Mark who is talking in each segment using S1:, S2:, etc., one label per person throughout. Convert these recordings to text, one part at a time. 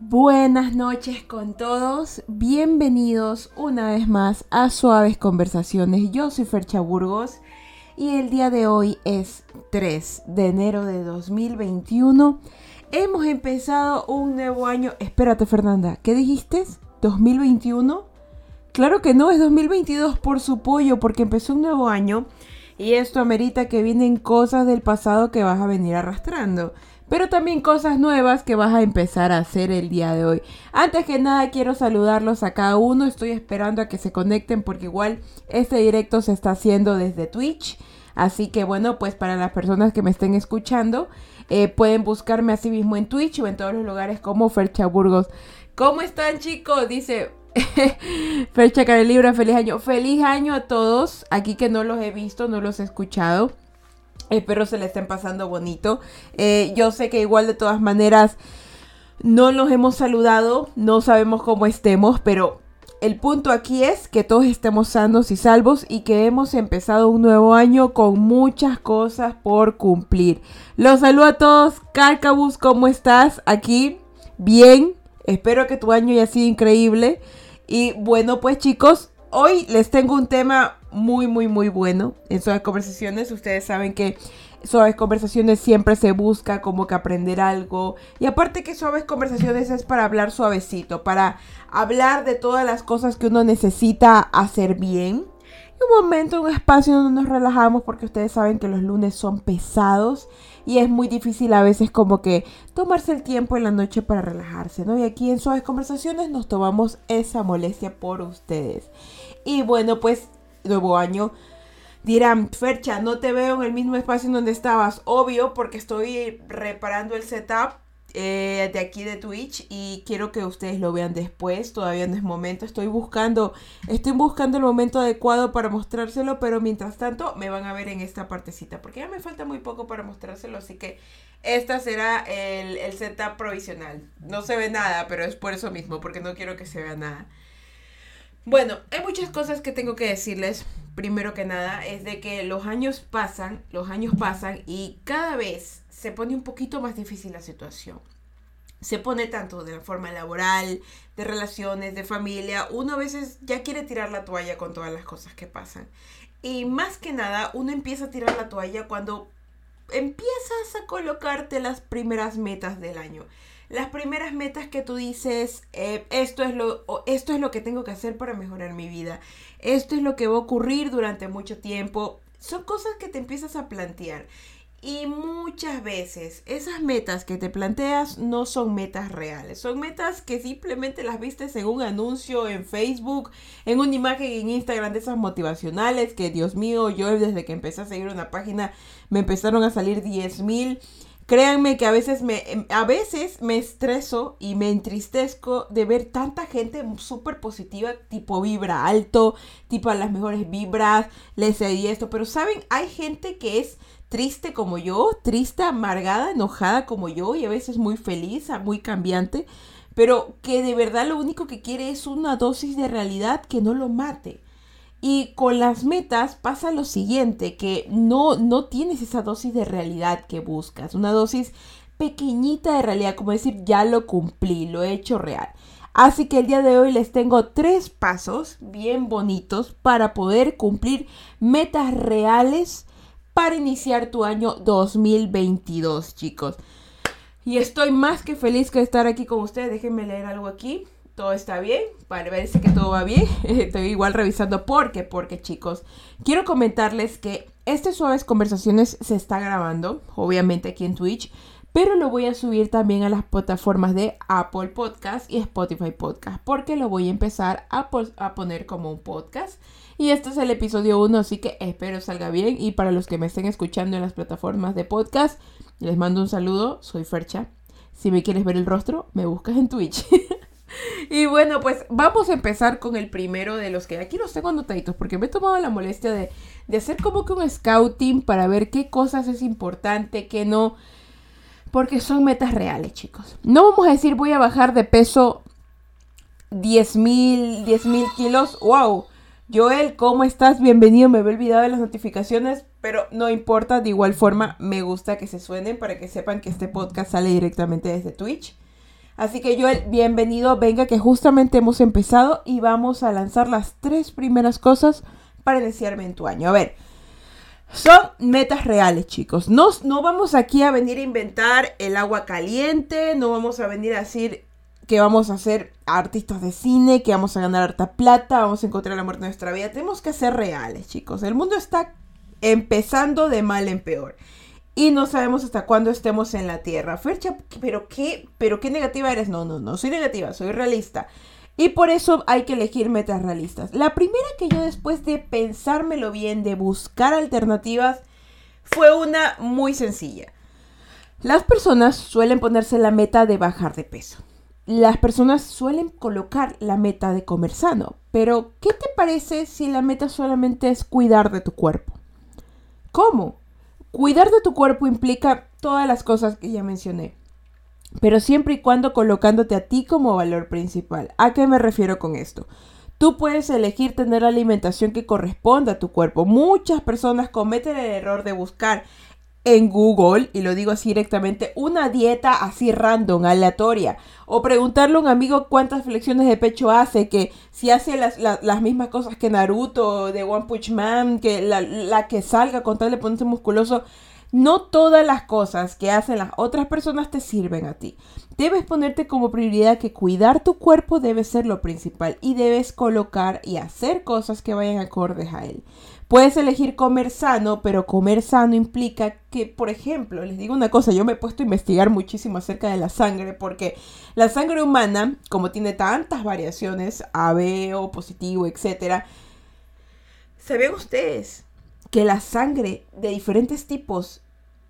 S1: Buenas noches con todos, bienvenidos una vez más a Suaves Conversaciones. Yo soy Fercha Burgos y el día de hoy es 3 de enero de 2021. Hemos empezado un nuevo año. Espérate Fernanda, ¿qué dijiste? ¿2021? Claro que no, es 2022 por su pollo porque empezó un nuevo año y esto amerita que vienen cosas del pasado que vas a venir arrastrando pero también cosas nuevas que vas a empezar a hacer el día de hoy. Antes que nada quiero saludarlos a cada uno, estoy esperando a que se conecten porque igual este directo se está haciendo desde Twitch. Así que bueno, pues para las personas que me estén escuchando, eh, pueden buscarme así mismo en Twitch o en todos los lugares como Fercha Burgos. ¿Cómo están chicos? Dice Fercha Carelibra, feliz año. Feliz año a todos. Aquí que no los he visto, no los he escuchado. Espero se le estén pasando bonito. Eh, yo sé que igual de todas maneras no nos hemos saludado, no sabemos cómo estemos, pero el punto aquí es que todos estemos sanos y salvos y que hemos empezado un nuevo año con muchas cosas por cumplir. Los saludo a todos. Carcabus, ¿cómo estás? Aquí, bien. Espero que tu año haya sido increíble. Y bueno, pues chicos, hoy les tengo un tema muy, muy, muy bueno en Suaves Conversaciones. Ustedes saben que Suaves Conversaciones siempre se busca como que aprender algo. Y aparte que Suaves Conversaciones es para hablar suavecito, para hablar de todas las cosas que uno necesita hacer bien. Un momento, un espacio donde nos relajamos porque ustedes saben que los lunes son pesados y es muy difícil a veces como que tomarse el tiempo en la noche para relajarse, ¿no? Y aquí en Suaves Conversaciones nos tomamos esa molestia por ustedes. Y bueno, pues nuevo año. Dirán, Fercha, no te veo en el mismo espacio en donde estabas. Obvio, porque estoy reparando el setup eh, de aquí de Twitch y quiero que ustedes lo vean después. Todavía no es momento. Estoy buscando, estoy buscando el momento adecuado para mostrárselo, pero mientras tanto me van a ver en esta partecita, porque ya me falta muy poco para mostrárselo, así que esta será el, el setup provisional. No se ve nada, pero es por eso mismo, porque no quiero que se vea nada. Bueno, hay muchas cosas que tengo que decirles. Primero que nada, es de que los años pasan, los años pasan y cada vez se pone un poquito más difícil la situación. Se pone tanto de la forma laboral, de relaciones, de familia. Uno a veces ya quiere tirar la toalla con todas las cosas que pasan. Y más que nada, uno empieza a tirar la toalla cuando empiezas a colocarte las primeras metas del año las primeras metas que tú dices, eh, esto, es lo, esto es lo que tengo que hacer para mejorar mi vida, esto es lo que va a ocurrir durante mucho tiempo, son cosas que te empiezas a plantear. Y muchas veces esas metas que te planteas no son metas reales, son metas que simplemente las viste en un anuncio en Facebook, en una imagen en Instagram de esas motivacionales que Dios mío, yo desde que empecé a seguir una página me empezaron a salir 10 mil Créanme que a veces me, em, a veces me estreso y me entristezco de ver tanta gente súper positiva, tipo vibra alto, tipo a las mejores vibras, les di esto. Pero saben, hay gente que es triste como yo, triste, amargada, enojada como yo y a veces muy feliz, muy cambiante, pero que de verdad lo único que quiere es una dosis de realidad que no lo mate. Y con las metas pasa lo siguiente, que no, no tienes esa dosis de realidad que buscas, una dosis pequeñita de realidad, como decir, ya lo cumplí, lo he hecho real. Así que el día de hoy les tengo tres pasos bien bonitos para poder cumplir metas reales para iniciar tu año 2022, chicos. Y estoy más que feliz de estar aquí con ustedes. Déjenme leer algo aquí todo está bien, para ver que todo va bien. Estoy igual revisando por qué, porque chicos, quiero comentarles que este Suaves Conversaciones se está grabando, obviamente aquí en Twitch, pero lo voy a subir también a las plataformas de Apple Podcast y Spotify Podcast, porque lo voy a empezar a, a poner como un podcast. Y este es el episodio 1, así que espero salga bien. Y para los que me estén escuchando en las plataformas de podcast, les mando un saludo, soy Fercha. Si me quieres ver el rostro, me buscas en Twitch. Y bueno, pues vamos a empezar con el primero de los que aquí los tengo anotaditos porque me he tomado la molestia de, hacer como que un scouting para ver qué cosas es importante, qué no. Porque son metas reales, chicos. No vamos a decir voy a bajar de peso 10 mil, 10 mil kilos. ¡Wow! Joel, ¿cómo estás? Bienvenido. Me había olvidado de las notificaciones, pero no importa. De igual forma, me gusta que se suenen para que sepan que este podcast sale directamente desde Twitch. Así que Joel, bienvenido, venga que justamente hemos empezado y vamos a lanzar las tres primeras cosas para iniciarme en tu año. A ver, son metas reales, chicos. No, no vamos aquí a venir a inventar el agua caliente, no vamos a venir a decir que vamos a ser artistas de cine, que vamos a ganar harta plata, vamos a encontrar la muerte de nuestra vida. Tenemos que ser reales, chicos. El mundo está empezando de mal en peor y no sabemos hasta cuándo estemos en la Tierra. Fercha, pero qué, pero qué negativa eres. No, no, no soy negativa, soy realista. Y por eso hay que elegir metas realistas. La primera que yo después de pensármelo bien, de buscar alternativas, fue una muy sencilla. Las personas suelen ponerse la meta de bajar de peso. Las personas suelen colocar la meta de comer sano. Pero, ¿qué te parece si la meta solamente es cuidar de tu cuerpo? ¿Cómo? Cuidar de tu cuerpo implica todas las cosas que ya mencioné, pero siempre y cuando colocándote a ti como valor principal. ¿A qué me refiero con esto? Tú puedes elegir tener la alimentación que corresponda a tu cuerpo. Muchas personas cometen el error de buscar en Google, y lo digo así directamente, una dieta así random, aleatoria. O preguntarle a un amigo cuántas flexiones de pecho hace, que si hace las, mismas cosas que Naruto, de One Punch Man, que la, que salga con tal de ponerse musculoso. No todas las cosas que hacen las otras personas te sirven a ti. Debes ponerte como prioridad que cuidar tu cuerpo debe ser lo principal y debes colocar y hacer cosas que vayan acordes a él. Puedes elegir comer sano, pero comer sano implica que, por ejemplo, les digo una cosa, yo me he puesto a investigar muchísimo acerca de la sangre, porque la sangre humana, como tiene tantas variaciones, AB, O positivo, etc., ¿sabían ustedes que la sangre de diferentes tipos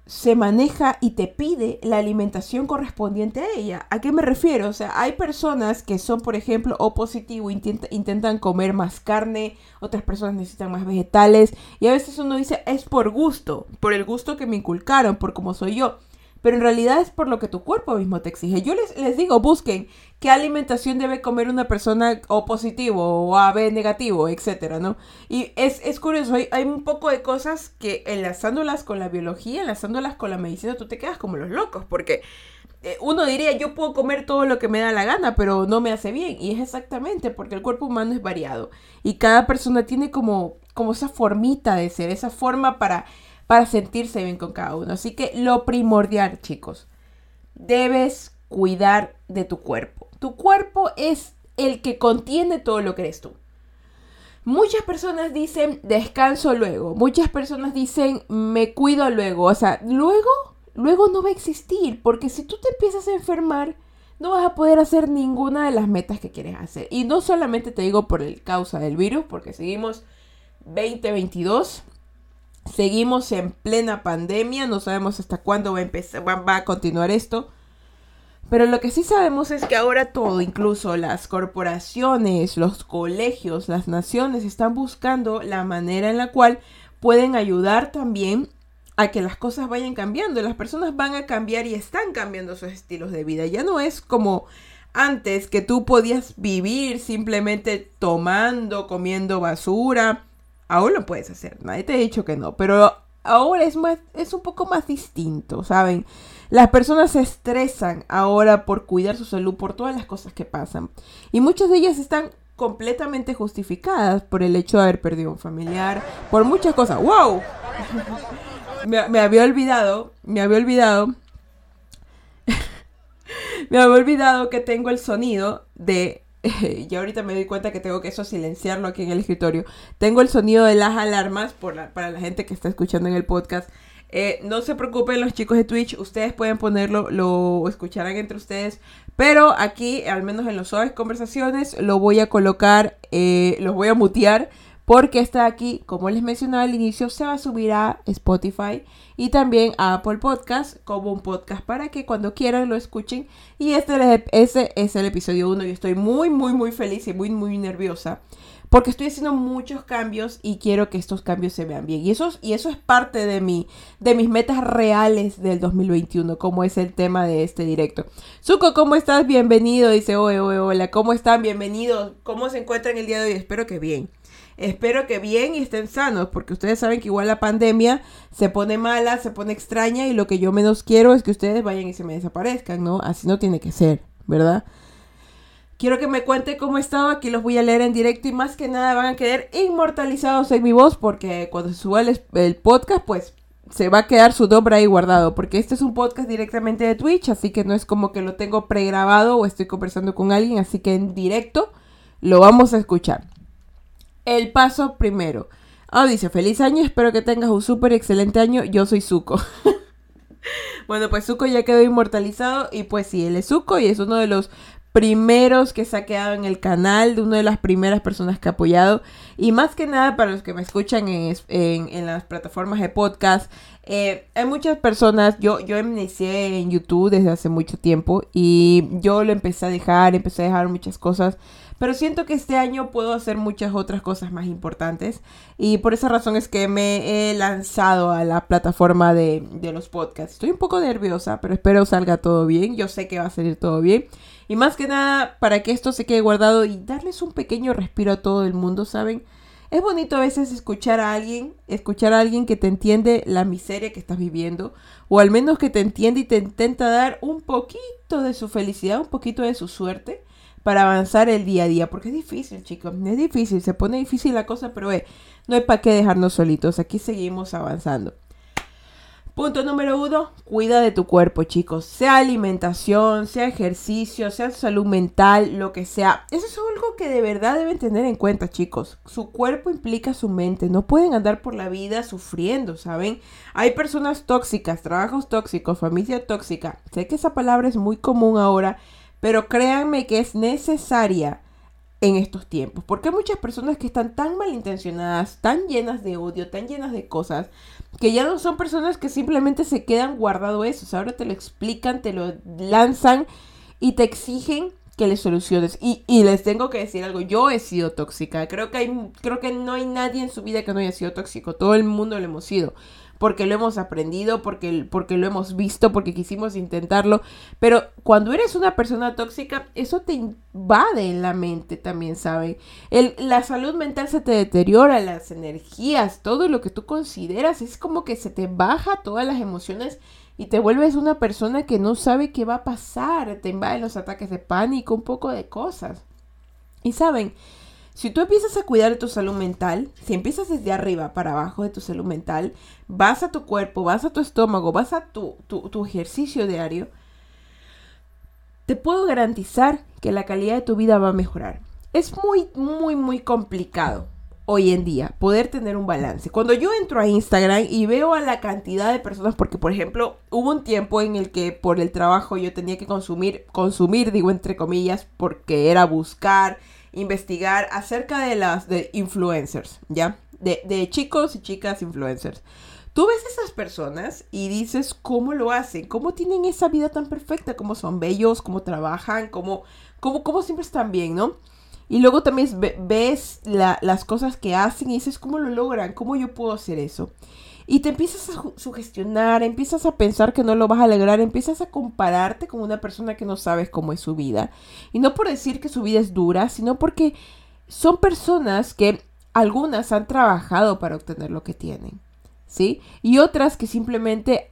S1: se maneja y te pide la alimentación correspondiente a ella. ¿A qué me refiero? O sea, hay personas que son, por ejemplo, O positivo, intentan comer más carne, otras personas necesitan más vegetales, y a veces uno dice, es por gusto, por el gusto que me inculcaron, por cómo soy yo pero en realidad es por lo que tu cuerpo mismo te exige. Yo les, les digo, busquen qué alimentación debe comer una persona O positivo o AB negativo, etcétera, ¿no? Y es, es curioso, hay, hay, un poco de cosas que enlazándolas con la biología, enlazándolas con la medicina, tú te quedas como los locos, porque eh, uno diría, yo puedo comer todo lo que me da la gana, pero no me hace bien. Y es exactamente porque el cuerpo humano es variado. Y cada persona tiene como, como esa formita de ser, esa forma para para sentirse bien con cada uno. Así que lo primordial, chicos, debes cuidar de tu cuerpo. Tu cuerpo es el que contiene todo lo que eres tú. Muchas personas dicen descanso luego, muchas personas dicen me cuido luego, o sea, luego, luego no va a existir, porque si tú te empiezas a enfermar, no vas a poder hacer ninguna de las metas que quieres hacer. Y no solamente te digo por el causa del virus, porque seguimos 2022 Seguimos en plena pandemia, no sabemos hasta cuándo va a, continuar esto. Pero lo que sí sabemos es que ahora todo, incluso las corporaciones, los colegios, las naciones, están buscando la manera en la cual pueden ayudar también a que las cosas vayan cambiando. Las personas van a cambiar y están cambiando sus estilos de vida. Ya no es como antes que tú podías vivir simplemente tomando, comiendo basura, Aún lo puedes hacer, nadie te ha dicho que no, pero ahora es más, es un poco más distinto, ¿saben? Las personas se estresan ahora por cuidar su salud, por todas las cosas que pasan. Y muchas de ellas están completamente justificadas por el hecho de haber perdido un familiar, por muchas cosas. ¡Wow! me, me había olvidado, me había olvidado. me había olvidado que tengo el sonido de y ahorita me doy cuenta que tengo que eso silenciarlo aquí en el escritorio. Tengo el sonido de las alarmas para la gente que está escuchando en el podcast. Eh, no se preocupen los chicos de Twitch, ustedes pueden ponerlo, lo escucharán entre ustedes, pero aquí, al menos en los suaves conversaciones, lo voy a colocar, eh, los voy a mutear porque está aquí, como les mencionaba al inicio, se va a subir a Spotify y también a Apple Podcast como un podcast para que cuando quieran lo escuchen. Y este ese es el episodio 1 y estoy muy, muy, muy feliz y muy, muy nerviosa porque estoy haciendo muchos cambios y quiero que estos cambios se vean bien. Y eso, y eso es parte de, mi, de mis metas reales del 2021, como es el tema de este directo. Zuko, ¿cómo estás? Bienvenido. Dice, hola, hola, ¿cómo están? Bienvenidos. ¿Cómo se encuentran el día de hoy? Espero que bien. Espero que bien y estén sanos, porque ustedes saben que igual la pandemia se pone mala, se pone extraña y lo que yo menos quiero es que ustedes vayan y se me desaparezcan, ¿no? Así no tiene que ser. ¿verdad? Quiero que me cuente cómo estaba, aquí los voy a leer en directo y más que nada van a quedar inmortalizados en mi voz porque cuando se suba el, podcast pues se va a quedar su nombre ahí guardado porque este es un podcast directamente de Twitch, así que no es como que lo tengo pregrabado o estoy conversando con alguien, así que en directo lo vamos a escuchar. El paso primero. Ah, dice, feliz año, espero que tengas un súper excelente año, yo soy Zuko. bueno, pues Zuko ya quedó inmortalizado y pues sí, él es Zuko y es uno de los primeros que se ha quedado en el canal, de una de las primeras personas que ha apoyado. Y más que nada para los que me escuchan en, las plataformas de podcast, eh, hay muchas personas, yo, yo inicié en YouTube desde hace mucho tiempo y yo lo empecé a dejar, empecé a dejar muchas cosas. Pero siento que este año puedo hacer muchas otras cosas más importantes. Y por esa razón es que me he lanzado a la plataforma de, los podcasts. Estoy un poco nerviosa, pero espero salga todo bien. Yo sé que va a salir todo bien. Y más que nada, para que esto se quede guardado y darles un pequeño respiro a todo el mundo, ¿saben? Es bonito a veces escuchar a alguien, escuchar a alguien que te entiende la miseria que estás viviendo, o al menos que te entiende y te intenta dar un poquito de su felicidad, un poquito de su suerte para avanzar el día a día, porque es difícil, chicos, es difícil, se pone difícil la cosa, pero eh, no hay para qué dejarnos solitos, aquí seguimos avanzando. Punto número uno, cuida de tu cuerpo, chicos. Sea alimentación, sea ejercicio, sea salud mental, lo que sea. Eso es algo que de verdad deben tener en cuenta, chicos. Su cuerpo implica su mente. No pueden andar por la vida sufriendo, ¿saben? Hay personas tóxicas, trabajos tóxicos, familia tóxica. Sé que esa palabra es muy común ahora, pero créanme que es necesaria en estos tiempos. Porque hay muchas personas que están tan malintencionadas, tan llenas de odio, tan llenas de cosas, que ya no son personas que simplemente se quedan guardado eso. ahora te lo explican, te lo lanzan y te exigen que les soluciones. Y, les tengo que decir algo, yo he sido tóxica. Creo que, creo que no hay nadie en su vida que no haya sido tóxico. Todo el mundo lo hemos sido porque lo hemos aprendido, porque, porque lo hemos visto, porque quisimos intentarlo. Pero cuando eres una persona tóxica, eso te invade en la mente también, ¿saben? La salud mental se te deteriora, las energías, todo lo que tú consideras, es como que se te baja todas las emociones y te vuelves una persona que no sabe qué va a pasar, te invaden los ataques de pánico, un poco de cosas. Y saben, si tú empiezas a cuidar de tu salud mental, si empiezas desde arriba para abajo de tu salud mental, vas a tu cuerpo, vas a tu estómago, vas a tu, tu, ejercicio diario, te puedo garantizar que la calidad de tu vida va a mejorar. Es muy, muy, muy complicado hoy en día poder tener un balance. Cuando yo entro a Instagram y veo a la cantidad de personas, porque por ejemplo hubo un tiempo en el que por el trabajo yo tenía que consumir, consumir digo entre comillas, porque era buscar investigar acerca de las de influencers, ¿ya? De, de chicos y chicas influencers. Tú ves esas personas y dices cómo lo hacen, cómo tienen esa vida tan perfecta, cómo son bellos, cómo trabajan, cómo, cómo, cómo siempre están bien, ¿no? Y luego también ves las cosas que hacen y dices cómo lo logran, cómo yo puedo hacer eso. Y te empiezas a sugestionar, empiezas a pensar que no lo vas a lograr, empiezas a compararte con una persona que no sabes cómo es su vida. Y no por decir que su vida es dura, sino porque son personas que algunas han trabajado para obtener lo que tienen, ¿sí? Y otras que simplemente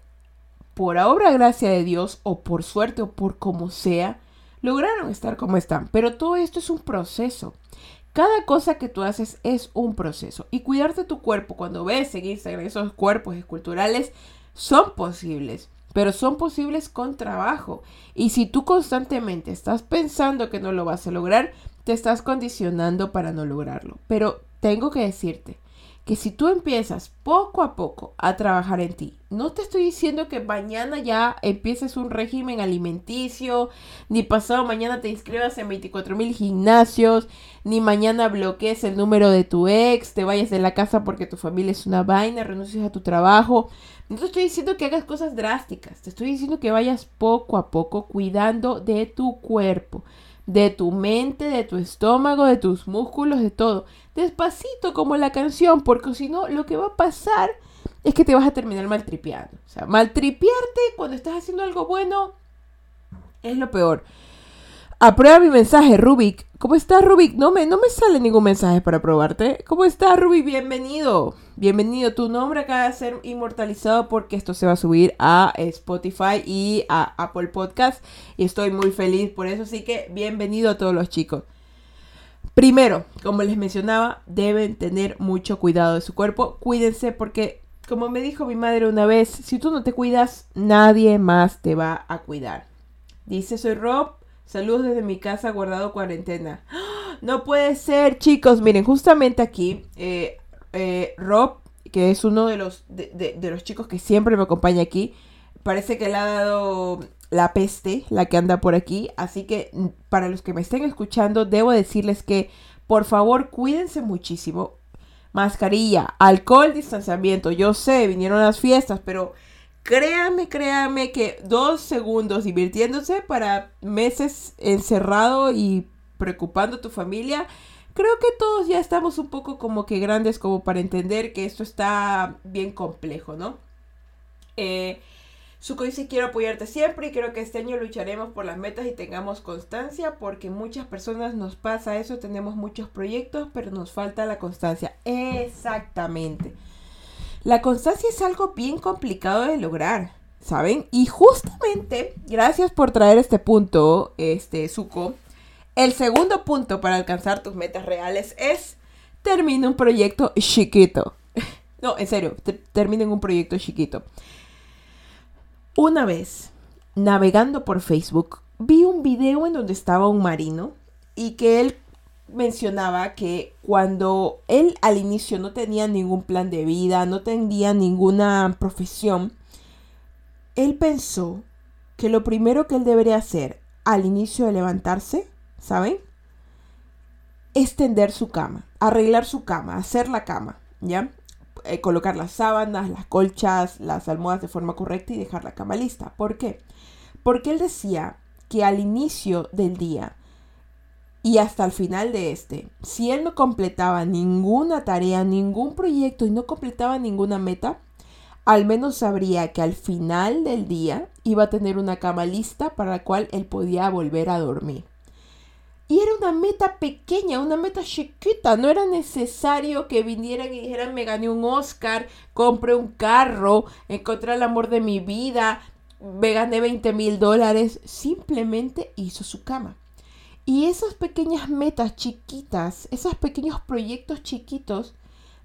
S1: por obra gracia de Dios o por suerte o por como sea, lograron estar como están. Pero todo esto es un proceso. Cada cosa que tú haces es un proceso. Y cuidarte tu cuerpo cuando ves en Instagram esos cuerpos esculturales son posibles. Pero son posibles con trabajo. Y si tú constantemente estás pensando que no lo vas a lograr, te estás condicionando para no lograrlo. Pero tengo que decirte, que si tú empiezas poco a poco a trabajar en ti, no te estoy diciendo que mañana ya empieces un régimen alimenticio, ni pasado mañana te inscribas en 24 mil gimnasios, ni mañana bloquees el número de tu ex, te vayas de la casa porque tu familia es una vaina, renuncies a tu trabajo. No te estoy diciendo que hagas cosas drásticas, te estoy diciendo que vayas poco a poco cuidando de tu cuerpo de tu mente, de tu estómago, de tus músculos, de todo. Despacito como la canción, porque si no, lo que va a pasar es que te vas a terminar maltripeando. O sea, maltripearte cuando estás haciendo algo bueno es lo peor. Aprueba mi mensaje, Rubik. ¿Cómo estás, Rubik? No me, no me sale ningún mensaje para probarte. ¿Cómo estás, Rubik? Bienvenido. Bienvenido. Tu nombre acaba de ser inmortalizado porque esto se va a subir a Spotify y a Apple Podcast. Y estoy muy feliz por eso. Así que bienvenido a todos los chicos. Primero, como les mencionaba, deben tener mucho cuidado de su cuerpo. Cuídense porque, como me dijo mi madre una vez, si tú no te cuidas, nadie más te va a cuidar. Dice, soy Rob Saludos desde mi casa, guardado cuarentena. No puede ser, chicos. Miren, justamente aquí, eh, eh, Rob, que es uno de los, de, los chicos que siempre me acompaña aquí, parece que le ha dado la peste, la que anda por aquí. Así que mm, para los que me estén escuchando, debo decirles que por favor cuídense muchísimo. Mascarilla, alcohol, distanciamiento. Yo sé, vinieron las fiestas, pero créame, créame que dos segundos divirtiéndose para meses encerrado y preocupando a tu familia. Creo que todos ya estamos un poco como que grandes como para entender que esto está bien complejo, ¿no? Eh, Suco dice quiero apoyarte siempre y creo que este año lucharemos por las metas y tengamos constancia porque muchas personas nos pasa eso, tenemos muchos proyectos pero nos falta la constancia. Exactamente. La constancia es algo bien complicado de lograr, ¿saben? Y justamente, gracias por traer este punto, este, Zuko. El segundo punto para alcanzar tus metas reales es termina un proyecto chiquito. no, en serio, terminen un proyecto chiquito. Una vez, navegando por Facebook, vi un video en donde estaba un marino y que él mencionaba que cuando él al inicio no tenía ningún plan de vida, no tenía ninguna profesión, él pensó que lo primero que él debería hacer al inicio de levantarse, ¿saben? Es tender su cama, arreglar su cama, hacer la cama, ¿ya? Eh, colocar las sábanas, las colchas, las almohadas de forma correcta y dejar la cama lista. ¿Por qué? Porque él decía que al inicio del día, y hasta el final de este. Si él no completaba ninguna tarea, ningún proyecto y no completaba ninguna meta, al menos sabría que al final del día iba a tener una cama lista para la cual él podía volver a dormir. Y era una meta pequeña, una meta chiquita. No era necesario que vinieran y dijeran, me gané un Oscar, compré un carro, encontré el amor de mi vida, me gané 20 mil dólares. Simplemente hizo su cama. Y esas pequeñas metas chiquitas, esos pequeños proyectos chiquitos,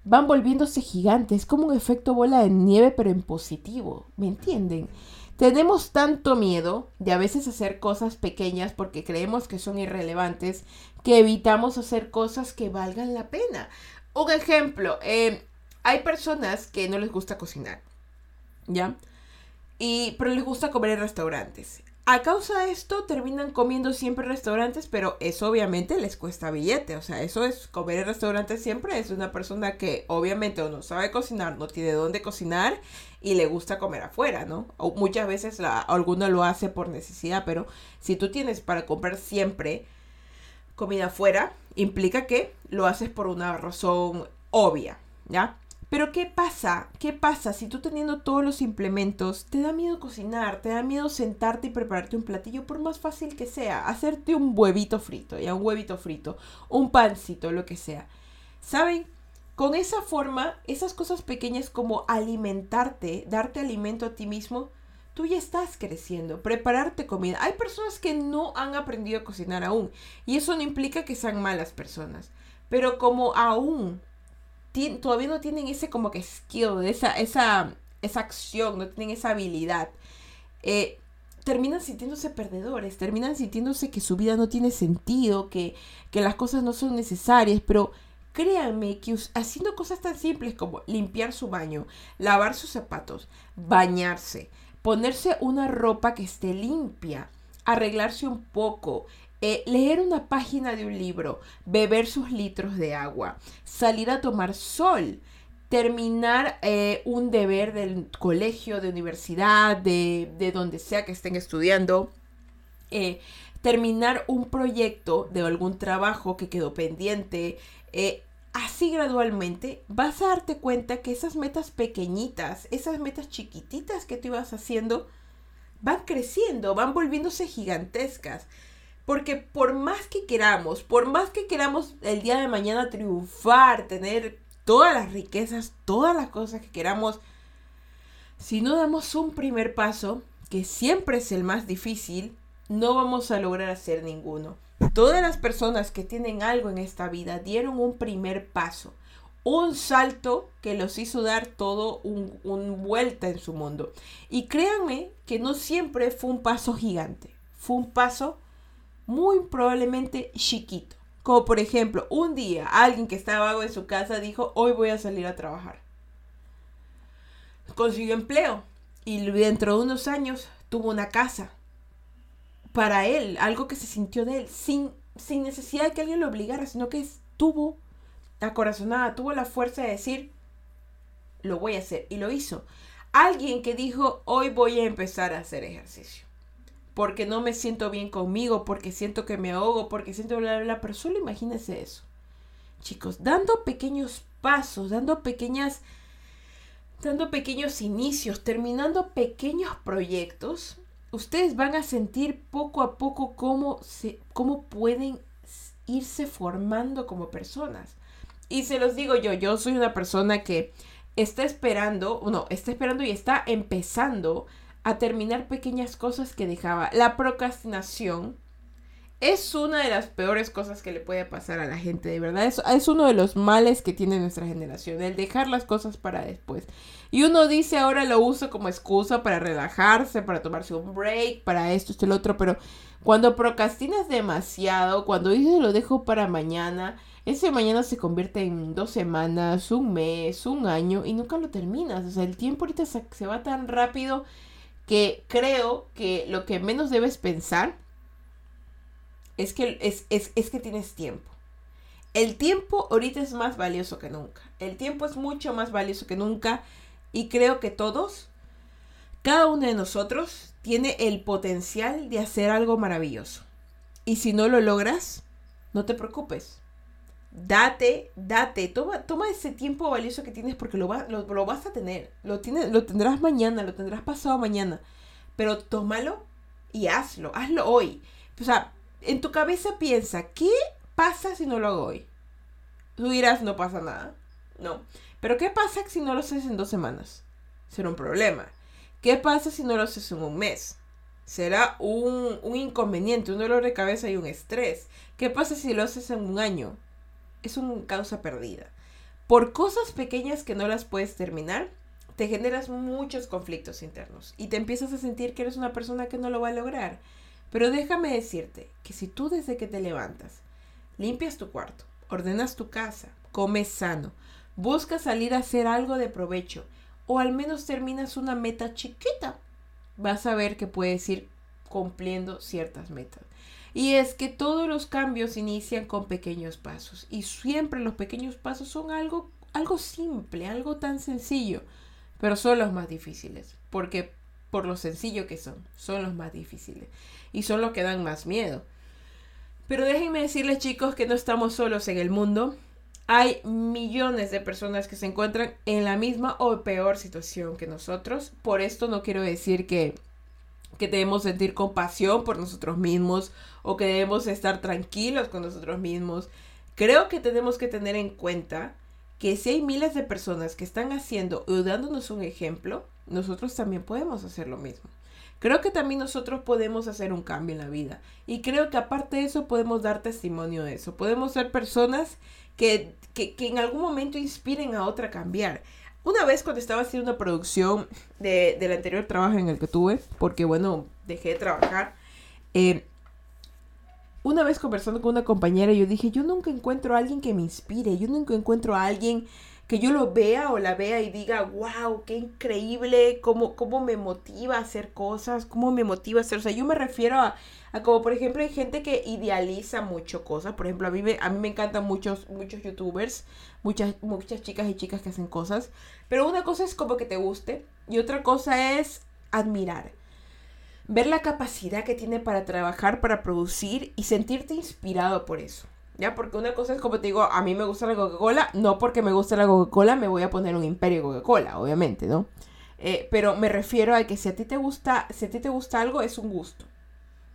S1: van volviéndose gigantes, como un efecto bola de nieve, pero en positivo, ¿me entienden? Tenemos tanto miedo de a veces hacer cosas pequeñas porque creemos que son irrelevantes, que evitamos hacer cosas que valgan la pena. Un ejemplo, eh, hay personas que no les gusta cocinar, ¿ya? Y, pero les gusta comer en restaurantes. A causa de esto terminan comiendo siempre en restaurantes, pero eso obviamente les cuesta billete. O sea, eso es comer en restaurantes siempre. Es una persona que obviamente no sabe cocinar, no tiene dónde cocinar y le gusta comer afuera, ¿no? O muchas veces la, alguno lo hace por necesidad, pero si tú tienes para comprar siempre comida afuera, implica que lo haces por una razón obvia, ¿ya? Pero ¿qué pasa? ¿Qué pasa si tú teniendo todos los implementos te da miedo cocinar, te da miedo sentarte y prepararte un platillo por más fácil que sea, hacerte un huevito frito, ya un huevito frito, un pancito, lo que sea. ¿Saben? Con esa forma, esas cosas pequeñas como alimentarte, darte alimento a ti mismo, tú ya estás creciendo, prepararte comida. Hay personas que no han aprendido a cocinar aún y eso no implica que sean malas personas, pero como aún todavía no tienen ese como que skill, esa, esa, esa acción, no tienen esa habilidad. Eh, terminan sintiéndose perdedores, terminan sintiéndose que su vida no tiene sentido, que, que las cosas no son necesarias, pero créanme que haciendo cosas tan simples como limpiar su baño, lavar sus zapatos, bañarse, ponerse una ropa que esté limpia, arreglarse un poco, eh, leer una página de un libro, beber sus litros de agua, salir a tomar sol, terminar eh, un deber del colegio, de universidad, de, donde sea que estén estudiando, eh, terminar un proyecto de algún trabajo que quedó pendiente, así gradualmente vas a darte cuenta que esas metas pequeñitas, esas metas chiquititas que tú ibas haciendo, van creciendo, van volviéndose gigantescas. Porque por más que queramos, por más que queramos el día de mañana triunfar, tener todas las riquezas, todas las cosas que queramos, si no damos un primer paso, que siempre es el más difícil, no vamos a lograr hacer ninguno. Todas las personas que tienen algo en esta vida dieron un primer paso, un salto que los hizo dar todo un, vuelta en su mundo. Y créanme que no siempre fue un paso gigante, fue un paso muy probablemente chiquito. Como por ejemplo, un día alguien que estaba vago en su casa dijo, hoy voy a salir a trabajar. Consiguió empleo y dentro de unos años tuvo una casa para él, algo que se sintió de él, sin, sin necesidad de que alguien lo obligara, sino que estuvo acorazonada, tuvo la fuerza de decir, lo voy a hacer, y lo hizo. Alguien que dijo, hoy voy a empezar a hacer ejercicio, porque no me siento bien conmigo, porque siento que me ahogo, porque siento bla, bla, bla, pero solo imagínense eso. Chicos, dando pequeños pasos, dando pequeñas, dando pequeños inicios, terminando pequeños proyectos, ustedes van a sentir poco a poco cómo, se, cómo pueden irse formando como personas. Y se los digo yo, yo soy una persona que está esperando, no, está esperando y está empezando a terminar pequeñas cosas que dejaba. La procrastinación es una de las peores cosas que le puede pasar a la gente, de verdad. Es, es uno de los males que tiene nuestra generación, el dejar las cosas para después. Y uno dice ahora lo uso como excusa para relajarse, para tomarse un break, para esto, esto, el otro, pero cuando procrastinas demasiado, cuando dices lo dejo para mañana, ese mañana se convierte en dos semanas, un mes, un año y nunca lo terminas. O sea, el tiempo ahorita se, se va tan rápido que creo que lo que menos debes pensar es que, es, es, que tienes tiempo. El tiempo ahorita es más valioso que nunca. El tiempo es mucho más valioso que nunca y creo que todos, cada uno de nosotros, tiene el potencial de hacer algo maravilloso. Y si no lo logras, no te preocupes. Date, date, toma, toma ese tiempo valioso que tienes porque lo, lo, vas a tener. Lo, tienes, lo tendrás mañana, lo tendrás pasado mañana. Pero tómalo y hazlo, hazlo hoy. O sea, en tu cabeza piensa, ¿qué pasa si no lo hago hoy? Tú dirás, no pasa nada. No. Pero ¿qué pasa si no lo haces en dos semanas? Será un problema. ¿Qué pasa si no lo haces en un mes? Será un, un inconveniente, un dolor de cabeza y un estrés. ¿Qué pasa si lo haces en un año? Es una causa perdida. Por cosas pequeñas que no las puedes terminar, te generas muchos conflictos internos y te empiezas a sentir que eres una persona que no lo va a lograr pero déjame decirte que si tú desde que te levantas, limpias tu cuarto, ordenas tu casa, comes sano, buscas salir a hacer algo de provecho o al menos terminas una meta chiquita, vas a ver que puedes ir cumpliendo ciertas metas. Y es que todos los cambios inician con pequeños pasos y siempre los pequeños pasos son algo algo simple, algo tan sencillo, pero son los más difíciles, porque por lo sencillo que son, son los más difíciles y son los que dan más miedo. Pero déjenme decirles chicos que no estamos solos en el mundo. Hay millones de personas que se encuentran en la misma o peor situación que nosotros. Por esto no quiero decir que, que debemos sentir compasión por nosotros mismos o que debemos estar tranquilos con nosotros mismos. Creo que tenemos que tener en cuenta que si hay miles de personas que están haciendo o dándonos un ejemplo, nosotros también podemos hacer lo mismo. Creo que también nosotros podemos hacer un cambio en la vida. Y creo que aparte de eso podemos dar testimonio de eso. Podemos ser personas que, que, en algún momento inspiren a otra a cambiar. Una vez cuando estaba haciendo una producción de, del anterior trabajo en el que tuve, porque bueno, dejé de trabajar, eh, una vez conversando con una compañera, yo dije, yo nunca encuentro a alguien que me inspire, yo nunca encuentro a alguien que yo lo vea o la vea y diga, wow, qué increíble, cómo, cómo me motiva a hacer cosas, cómo me motiva a hacer, o sea, yo me refiero a, como por ejemplo hay gente que idealiza mucho cosas, por ejemplo, a mí me, a mí me encantan muchos, muchos youtubers, muchas, muchas chicas y chicas que hacen cosas, pero una cosa es como que te guste y otra cosa es admirar. Ver la capacidad que tiene para trabajar, para producir y sentirte inspirado por eso. ¿Ya? Porque una cosa es como te digo, a mí me gusta la Coca-Cola, no porque me guste la Coca-Cola me voy a poner un imperio Coca-Cola, obviamente, ¿no? Eh, pero me refiero a que si a ti te gusta, si a ti te gusta algo, es un gusto.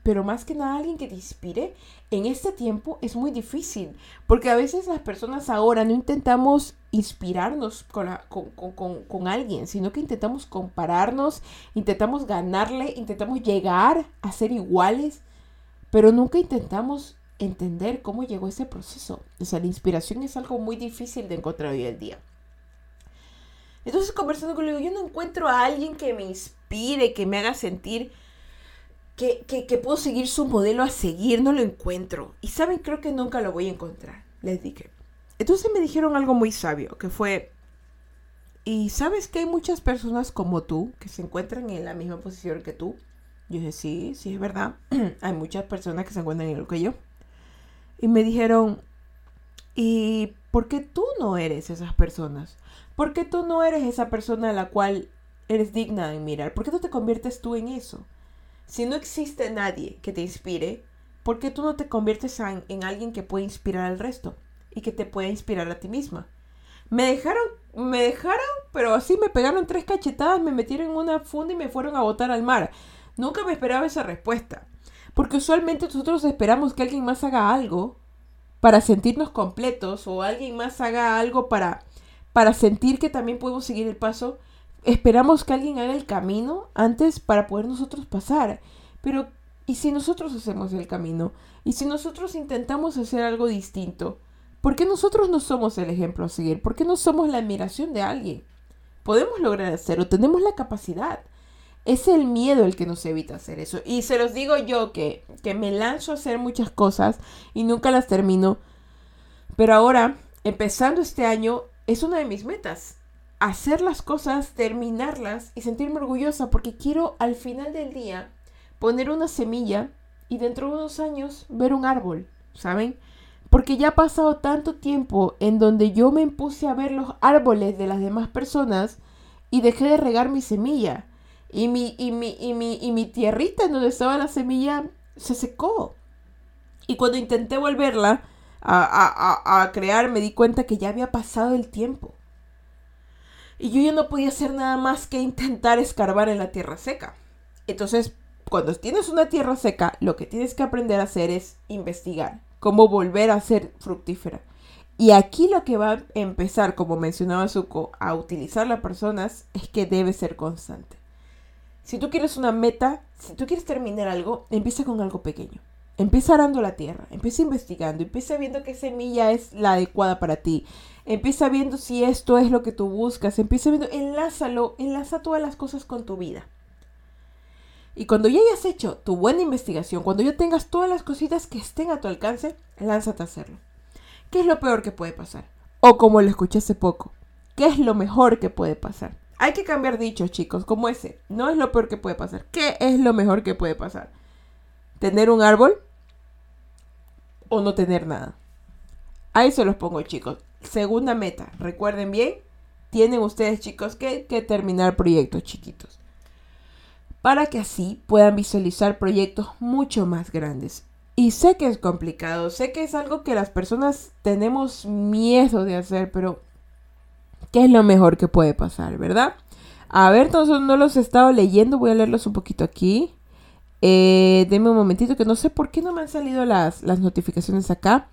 S1: pero más que nada alguien que te inspire, en este tiempo es muy difícil, porque a veces las personas ahora no intentamos inspirarnos con, con, con, alguien, sino que intentamos compararnos, intentamos ganarle, intentamos llegar a ser iguales, pero nunca intentamos entender cómo llegó ese proceso. O sea, la inspiración es algo muy difícil de encontrar hoy en día. Entonces, conversando con él, yo no encuentro a alguien que me inspire, que me haga sentir que, que, puedo seguir su modelo a seguir, no lo encuentro. Y saben, creo que nunca lo voy a encontrar, les dije. Entonces me dijeron algo muy sabio, que fue, y sabes que hay muchas personas como tú que se encuentran en la misma posición que tú. Yo dije, sí, sí, es verdad. hay muchas personas que se encuentran en lo que yo. Y me dijeron, ¿y por qué tú no eres esas personas? ¿Por qué tú no eres esa persona a la cual eres digna de mirar? ¿Por qué no te conviertes tú en eso? Si no existe nadie que te inspire, ¿por qué tú no te conviertes en, alguien que puede inspirar al resto y que te pueda inspirar a ti misma? Me dejaron, me dejaron, pero así me pegaron tres cachetadas, me metieron en una funda y me fueron a botar al mar. Nunca me esperaba esa respuesta. Porque usualmente nosotros esperamos que alguien más haga algo para sentirnos completos o alguien más haga algo para, para sentir que también podemos seguir el paso esperamos que alguien haga el camino antes para poder nosotros pasar. Pero, ¿y si nosotros hacemos el camino? ¿Y si nosotros intentamos hacer algo distinto? ¿Por qué nosotros no somos el ejemplo a seguir? ¿Por qué no somos la admiración de alguien? Podemos lograr hacerlo, tenemos la capacidad. Es el miedo el que nos evita hacer eso. Y se los digo yo que, que me lanzo a hacer muchas cosas y nunca las termino. Pero ahora, empezando este año, es una de mis metas hacer las cosas, terminarlas y sentirme orgullosa porque quiero al final del día poner una semilla y dentro de unos años ver un árbol, ¿saben? Porque ya ha pasado tanto tiempo en donde yo me puse a ver los árboles de las demás personas y dejé de regar mi semilla. Y mi, y mi, y mi, y mi tierrita en donde estaba la semilla se secó. Y cuando intenté volverla a, a, a crear me di cuenta que ya había pasado el tiempo. Y yo ya no podía hacer nada más que intentar escarbar en la tierra seca. Entonces, cuando tienes una tierra seca, lo que tienes que aprender a hacer es investigar cómo volver a ser fructífera. Y aquí lo que va a empezar, como mencionaba Zuko, a utilizar las personas es que debe ser constante. Si tú quieres una meta, si tú quieres terminar algo, empieza con algo pequeño. Empieza arando la tierra, empieza investigando, empieza viendo qué semilla es la adecuada para ti. Empieza viendo si esto es lo que tú buscas, empieza viendo, enlázalo, enlaza todas las cosas con tu vida. Y cuando ya hayas hecho tu buena investigación, cuando ya tengas todas las cositas que estén a tu alcance, lánzate a hacerlo. ¿Qué es lo peor que puede pasar? O como lo escuché hace poco, ¿qué es lo mejor que puede pasar? Hay que cambiar dichos, chicos, como ese. No es lo peor que puede pasar. ¿Qué es lo mejor que puede pasar? ¿Tener un árbol? o no tener nada. Ahí se los pongo, chicos. Segunda meta, recuerden bien, tienen ustedes, chicos, que, que terminar proyectos chiquitos. Para que así puedan visualizar proyectos mucho más grandes. Y sé que es complicado, sé que es algo que las personas tenemos miedo de hacer, pero ¿qué es lo mejor que puede pasar, verdad? A ver, entonces no los he estado leyendo, voy a leerlos un poquito aquí. Eh, deme un momentito que no sé por qué no me han salido las, notificaciones acá.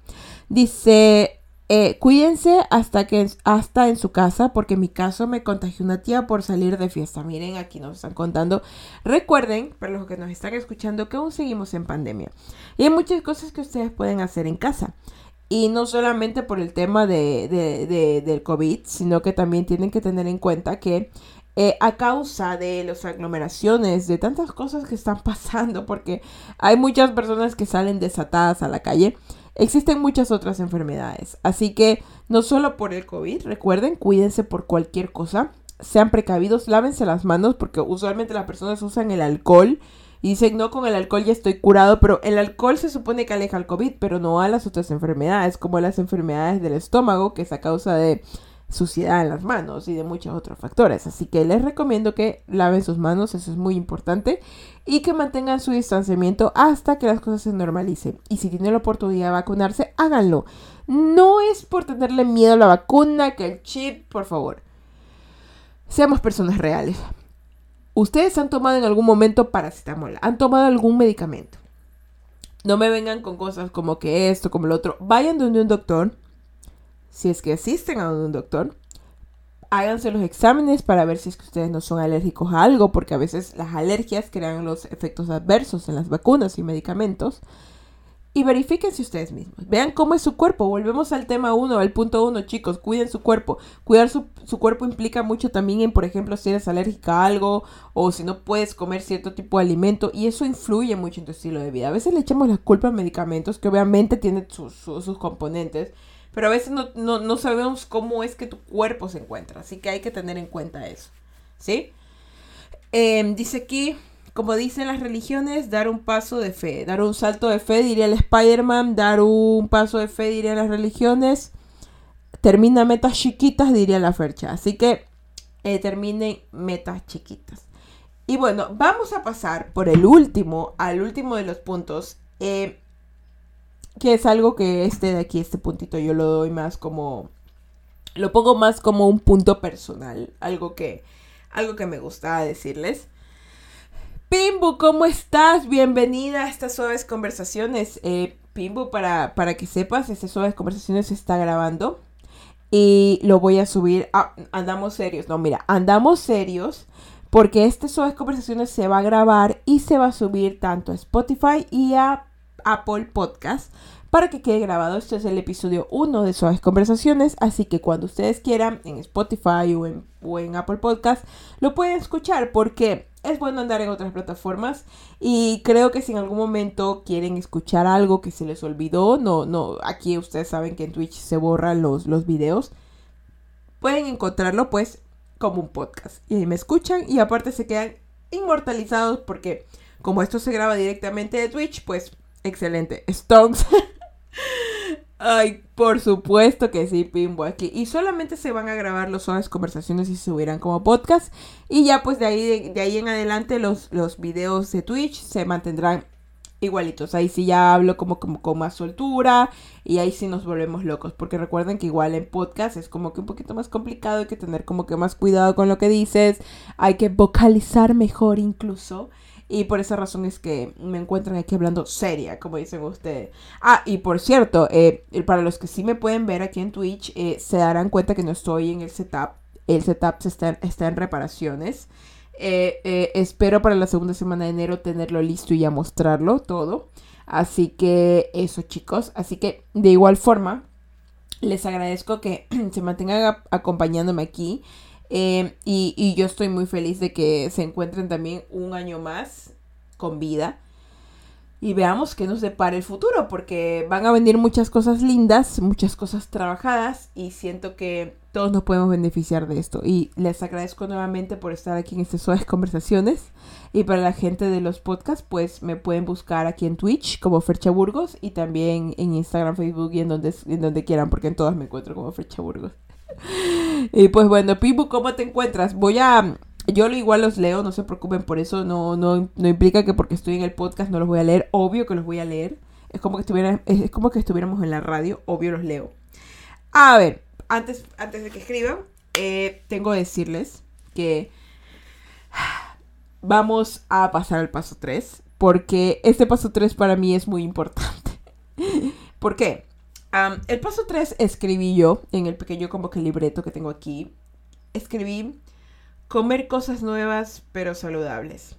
S1: Dice, eh, cuídense hasta que hasta en su casa, porque en mi caso me contagió una tía por salir de fiesta. Miren, aquí nos están contando. Recuerden, para los que nos están escuchando, que aún seguimos en pandemia. Y hay muchas cosas que ustedes pueden hacer en casa. Y no solamente por el tema de, del COVID, sino que también tienen que tener en cuenta que eh, a causa de las aglomeraciones, de tantas cosas que están pasando, porque hay muchas personas que salen desatadas a la calle, existen muchas otras enfermedades. Así que no solo por el COVID, recuerden, cuídense por cualquier cosa, sean precavidos, lávense las manos, porque usualmente las personas usan el alcohol. Y dicen, no, con el alcohol ya estoy curado, pero el alcohol se supone que aleja el COVID, pero no a las otras enfermedades, como las enfermedades del estómago, que es a causa de suciedad en las manos y de muchos otros factores. Así que les recomiendo que laven sus manos, eso es muy importante, y que mantengan su distanciamiento hasta que las cosas se normalicen. Y si tienen la oportunidad de vacunarse, háganlo. No es por tenerle miedo a la vacuna, que el chip, por favor. Seamos personas reales. Ustedes han tomado en algún momento paracetamol, han tomado algún medicamento. No me vengan con cosas como que esto, como lo otro. Vayan donde un doctor, si es que asisten a donde un doctor. Háganse los exámenes para ver si es que ustedes no son alérgicos a algo, porque a veces las alergias crean los efectos adversos en las vacunas y medicamentos y verifíquense ustedes mismos. Vean cómo es su cuerpo. Volvemos al tema 1, al punto 1, chicos. Cuiden su cuerpo. Cuidar su, cuerpo implica mucho también en, por ejemplo, si eres alérgica a algo o si no puedes comer cierto tipo de alimento. Y eso influye mucho en tu estilo de vida. A veces le echamos la culpa a medicamentos que obviamente tienen sus, componentes. Pero a veces no, sabemos cómo es que tu cuerpo se encuentra. Así que hay que tener en cuenta eso. ¿Sí? Em, dice aquí como dicen las religiones, dar un paso de fe. Dar un salto de fe, diría el Spider-Man. Dar un paso de fe, diría las religiones. Termina metas chiquitas, diría la Fercha. Así que eh, terminen metas chiquitas. Y bueno, vamos a pasar por el último, al último de los puntos. Eh, que es algo que este de aquí, este puntito, yo lo doy más como. Lo pongo más como un punto personal. Algo que. Algo que me gustaba decirles. Pimbu, ¿cómo estás? Bienvenida a estas suaves conversaciones. Eh, Pimbu, para, para que sepas, estas suaves conversaciones se está grabando y lo voy a subir. andamos serios, no, mira, andamos serios porque estas suaves conversaciones se va a grabar y se va a subir tanto a Spotify y a Apple Podcast para que quede grabado. Este es el episodio 1 de Suaves Conversaciones, así que cuando ustedes quieran en Spotify o en Apple Podcast lo pueden escuchar porque es bueno andar en otras plataformas y creo que si en algún momento quieren escuchar algo que se les olvidó, no, no, aquí ustedes saben que en Twitch se borran los, los videos, pueden encontrarlo pues como un podcast y ahí me escuchan y aparte se quedan inmortalizados porque como esto se graba directamente de Twitch, pues excelente. Stones Ay, por supuesto que sí, Pimbo aquí. Y solamente se van a grabar los suaves conversaciones y se subirán como podcast. Y ya pues de ahí, de, ahí en adelante los, los videos de Twitch se mantendrán igualitos. Ahí sí ya hablo como, como con más soltura y ahí sí nos volvemos locos. Porque recuerden que igual en podcast es como que un poquito más complicado. Hay que tener como que más cuidado con lo que dices. Hay que vocalizar mejor incluso. Y por esa razón es que me encuentran aquí hablando seria, como dicen ustedes. Ah, y por cierto, eh, para los que sí me pueden ver aquí en Twitch, eh, se darán cuenta que no estoy en el setup. El setup está, está en reparaciones. Eh, espero para la segunda semana de enero tenerlo listo y ya mostrarlo todo. Así que eso chicos. Así que de igual forma, les agradezco que se mantengan acompañándome aquí. Em, y, yo estoy muy feliz de que se encuentren también un año más con vida. Y veamos qué nos depara el futuro, porque van a venir muchas cosas lindas, muchas cosas trabajadas, y siento que todos nos podemos beneficiar de esto. Y les agradezco nuevamente por estar aquí en estas suaves conversaciones. Y para la gente de los podcasts, pues me pueden buscar aquí en Twitch como Fercha Burgos y también en Instagram, Facebook y en donde, en donde quieran, porque en todas me encuentro como Fercha Burgos. y pues bueno, Pibu, ¿cómo te encuentras? Voy a... Yo igual los leo, no se preocupen por eso, no, no, no implica que porque estoy en el podcast no los voy a leer, obvio que los voy a leer. Es como que, estuviera, es como que estuviéramos en la radio, obvio los leo. A ver, antes, antes de que escriban, eh, tengo que decirles que vamos a pasar al paso 3, porque este paso 3 para mí es muy importante. ¿Por qué? El paso 3 escribí yo en el pequeño como que libreto que tengo aquí. Escribí comer cosas nuevas pero saludables.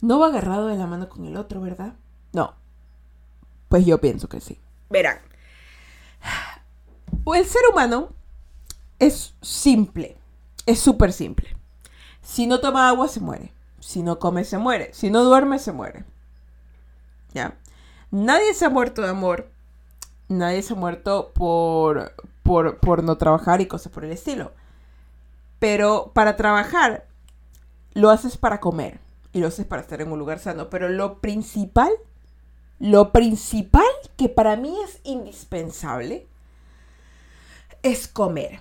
S1: No va agarrado de la mano con el otro, ¿verdad? No. Pues yo pienso que sí. Verán. El ser humano es simple. Es súper simple. Si no toma agua, se muere. Si no come, se muere. Si no duerme, se muere. ¿Ya? Nadie se ha muerto de amor nadie se ha muerto por, por, no trabajar y cosas por el estilo. Pero para trabajar, lo haces para comer y lo haces para estar en un lugar sano. Pero lo principal, lo principal que para mí es indispensable es comer.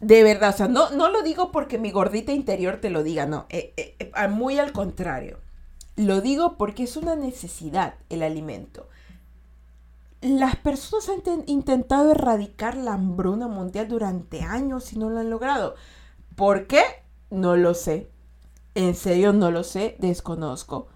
S1: De verdad, o sea, no, no lo digo porque mi gordita interior te lo diga, no. Eh, eh, eh, muy al contrario. Lo digo porque es una necesidad el alimento las personas han intentado erradicar la hambruna mundial durante años y no lo han logrado. ¿Por qué? No lo sé. En serio, no lo sé, desconozco.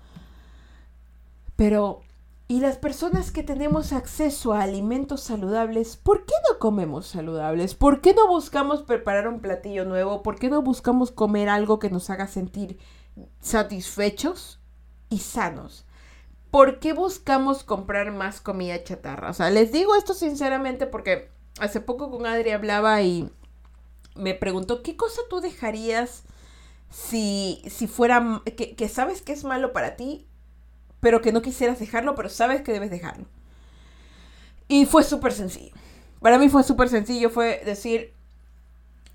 S1: Pero, ¿y las personas que tenemos acceso a alimentos saludables, por qué no comemos saludables? ¿Por qué no buscamos preparar un platillo nuevo? ¿Por qué no buscamos comer algo que nos haga sentir satisfechos y sanos? ¿Por qué buscamos comprar más comida chatarra? O sea, les digo esto sinceramente porque hace poco con Adri hablaba y me preguntó, ¿qué cosa tú dejarías si, si fuera, que, que sabes que es malo para ti, pero que no quisieras dejarlo, pero sabes que debes dejarlo? Y fue súper sencillo. Para mí fue súper sencillo, fue decir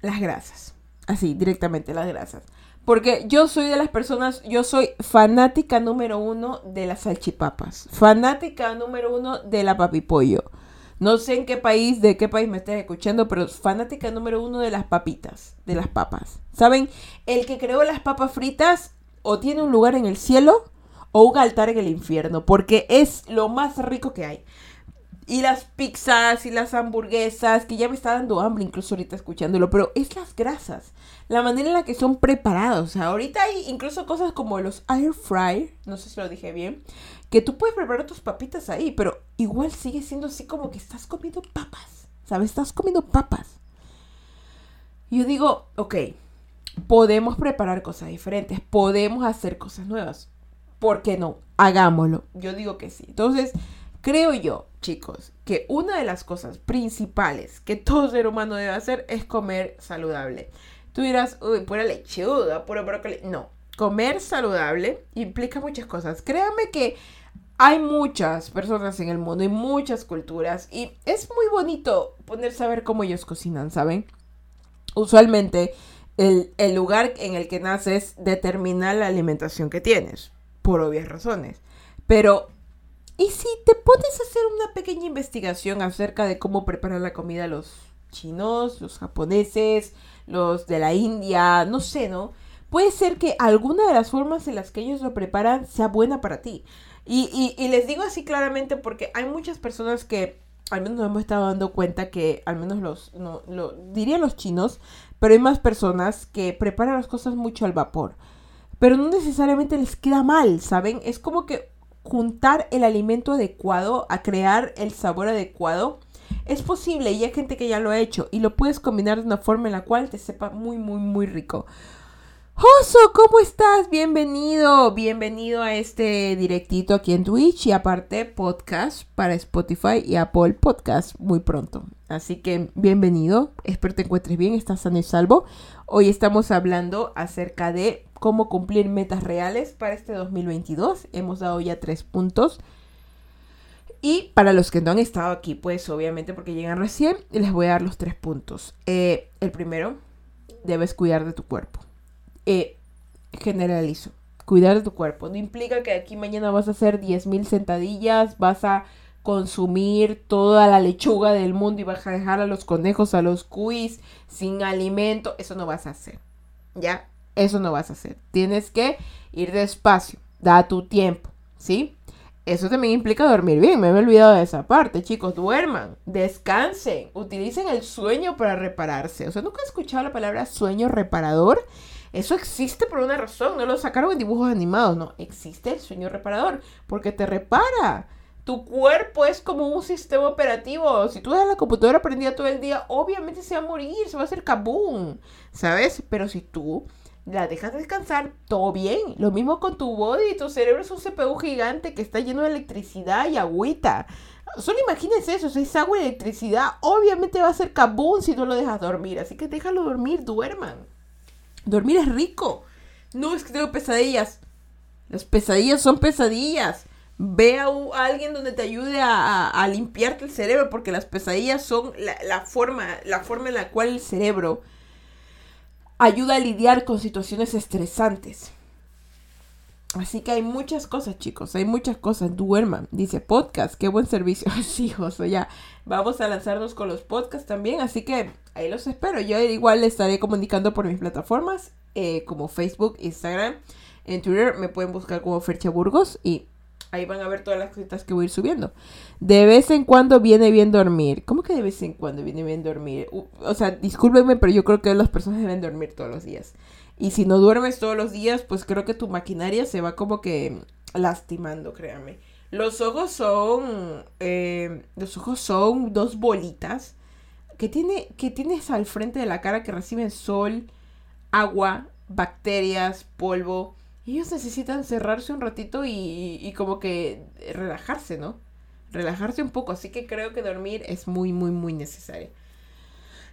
S1: las grasas. Así, directamente las grasas. Porque yo soy de las personas, yo soy fanática número uno de las salchipapas. Fanática número uno de la papipollo. No sé en qué país, de qué país me estés escuchando, pero fanática número uno de las papitas, de las papas. ¿Saben? El que creó las papas fritas o tiene un lugar en el cielo o un altar en el infierno, porque es lo más rico que hay. Y las pizzas y las hamburguesas, que ya me está dando hambre incluso ahorita escuchándolo, pero es las grasas, la manera en la que son preparados. ahorita hay incluso cosas como los air fry, no sé si lo dije bien, que tú puedes preparar tus papitas ahí, pero igual sigue siendo así como que estás comiendo papas, ¿sabes? Estás comiendo papas. Yo digo, ok, podemos preparar cosas diferentes, podemos hacer cosas nuevas. ¿Por qué no? Hagámoslo. Yo digo que sí. Entonces, Creo yo, chicos, que una de las cosas principales que todo ser humano debe hacer es comer saludable. Tú dirás, uy, pura lechuga, pura brócoli. No, comer saludable implica muchas cosas. Créanme que hay muchas personas en el mundo y muchas culturas y es muy bonito ponerse a cómo ellos cocinan, ¿saben? Usualmente el, el lugar en el que naces determina la alimentación que tienes, por obvias razones. Pero y si te pones a hacer una pequeña investigación acerca de cómo preparan la comida los chinos, los japoneses, los de la India, no sé, ¿no? Puede ser que alguna de las formas en las que ellos lo preparan sea buena para ti. Y, les digo así claramente porque hay muchas personas que al menos nos hemos estado dando cuenta que, al menos los, no, lo, diría los chinos, pero hay más personas que preparan las cosas mucho al vapor. Pero no necesariamente les queda mal, ¿saben? Es como que juntar el alimento adecuado a crear el sabor adecuado. Es posible y hay gente que ya lo ha hecho y lo puedes combinar de una forma en la cual te sepa muy, muy, muy rico. Oso, ¿cómo estás? Bienvenido, bienvenido a este directito aquí en Twitch y aparte podcast para Spotify y Apple Podcast muy pronto. Así que bienvenido, espero te encuentres bien, estás sano y salvo. Hoy estamos hablando acerca de cómo cumplir metas reales para este 2022. Hemos dado ya tres puntos. Y para los que no han estado aquí, pues obviamente porque llegan recién, les voy a dar los tres puntos. Eh, el primero, debes cuidar de tu cuerpo. Eh, generalizo, cuidar de tu cuerpo. No implica que aquí mañana vas a hacer 10.000 sentadillas, vas a consumir toda la lechuga del mundo y vas a dejar a los conejos, a los cuis sin alimento. Eso no vas a hacer. ¿Ya? Eso no vas a hacer. Tienes que ir despacio, da tu tiempo, ¿sí? Eso también implica dormir bien. Me he olvidado de esa parte, chicos. Duerman, descansen, utilicen el sueño para repararse. O sea, nunca he escuchado la palabra sueño reparador. Eso existe por una razón. No lo sacaron en dibujos animados. No, existe el sueño reparador porque te repara. Tu cuerpo es como un sistema operativo. Si tú dejas la computadora prendida todo el día, obviamente se va a morir, se va a hacer kaboom. ¿Sabes? Pero si tú la dejas descansar, todo bien. Lo mismo con tu body, tu cerebro es un CPU gigante que está lleno de electricidad y agüita. Solo imagínense eso, si es agua y electricidad, obviamente va a ser kaboom si no lo dejas dormir. Así que déjalo dormir, duerman. Dormir es rico. No es que tengo pesadillas. Las pesadillas son pesadillas. Ve a, alguien donde te ayude a, limpiarte el cerebro, porque las pesadillas son la, forma, la forma en la cual el cerebro ayuda a lidiar con situaciones estresantes. Así que hay muchas cosas, chicos, hay muchas cosas. Duerman, dice podcast, qué buen servicio. Sí, o ya vamos a lanzarnos con los podcasts también, así que ahí los espero. Yo igual les estaré comunicando por mis plataformas, eh, como Facebook, Instagram, en Twitter me pueden buscar como Fercha Burgos y Ahí van a ver todas las cositas que voy a ir subiendo. De vez en cuando viene bien dormir. ¿Cómo que de vez en cuando viene bien dormir? o sea, discúlpenme, pero yo creo que las personas deben dormir todos los días. Y si no duermes todos los días, pues creo que tu maquinaria se va como que lastimando, créanme. Los ojos son. Eh, los ojos son dos bolitas que, tiene, que tienes al frente de la cara que reciben sol, agua, bacterias, polvo. Ellos necesitan cerrarse un ratito y, como que relajarse, ¿no? Relajarse un poco. Así que creo que dormir es muy, muy, muy necesario.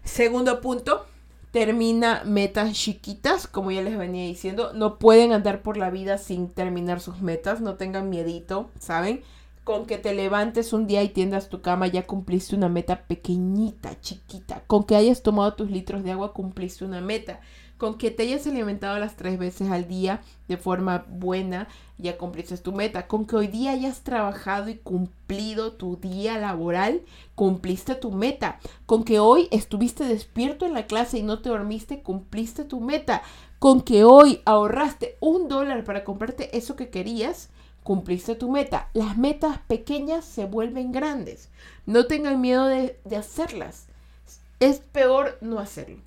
S1: Segundo punto, termina metas chiquitas, como ya les venía diciendo. No pueden andar por la vida sin terminar sus metas, no tengan miedito, ¿saben? Con que te levantes un día y tiendas tu cama ya cumpliste una meta pequeñita, chiquita. Con que hayas tomado tus litros de agua cumpliste una meta con que te hayas alimentado las tres veces al día de forma buena, ya cumpliste tu meta. Con que hoy día hayas trabajado y cumplido tu día laboral, cumpliste tu meta. Con que hoy estuviste despierto en la clase y no te dormiste, cumpliste tu meta. Con que hoy ahorraste un dólar para comprarte eso que querías, cumpliste tu meta. Las metas pequeñas se vuelven grandes. No tengan miedo de, de hacerlas. Es peor no hacerlo.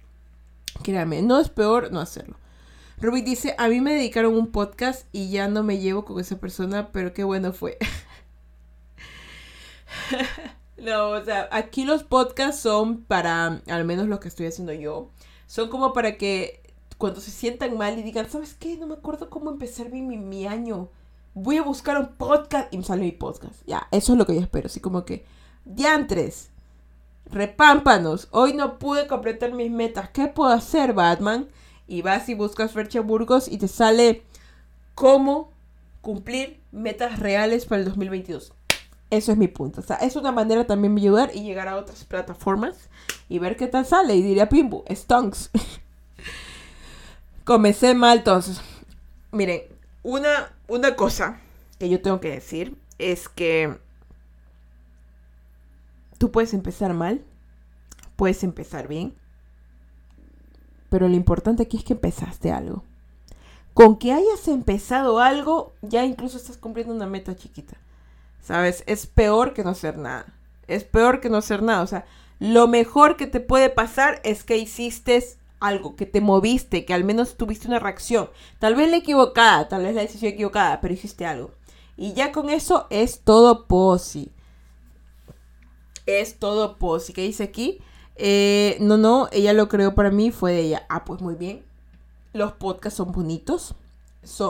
S1: Créame, no es peor no hacerlo. Ruby dice, a mí me dedicaron un podcast y ya no me llevo con esa persona, pero qué bueno fue. no, o sea, aquí los podcasts son para, al menos lo que estoy haciendo yo, son como para que cuando se sientan mal y digan, ¿sabes qué? No me acuerdo cómo empezar mi, mi año. Voy a buscar un podcast y me sale mi podcast. Ya, eso es lo que yo espero. Así como que, diantres, repámpanos, hoy no pude completar mis metas, ¿qué puedo hacer, Batman? Y vas y buscas Fercha Burgos y te sale cómo cumplir metas reales para el 2022. Eso es mi punto. O sea, es una manera también de ayudar y llegar a otras plataformas y ver qué tal sale. Y diría Pimbu, stonks. Comencé mal, entonces. Miren, una, una cosa que yo tengo que decir es que Tú puedes empezar mal, puedes empezar bien, pero lo importante aquí es que empezaste algo. Con que hayas empezado algo, ya incluso estás cumpliendo una meta chiquita. ¿Sabes? Es peor que no hacer nada. Es peor que no hacer nada. O sea, lo mejor que te puede pasar es que hiciste algo, que te moviste, que al menos tuviste una reacción. Tal vez la equivocada, tal vez la decisión equivocada, pero hiciste algo. Y ya con eso es todo posi es todo pos. ¿Y qué dice aquí? Eh, no, no, ella lo creó para mí, fue de ella. Ah, pues muy bien. Los podcasts son bonitos,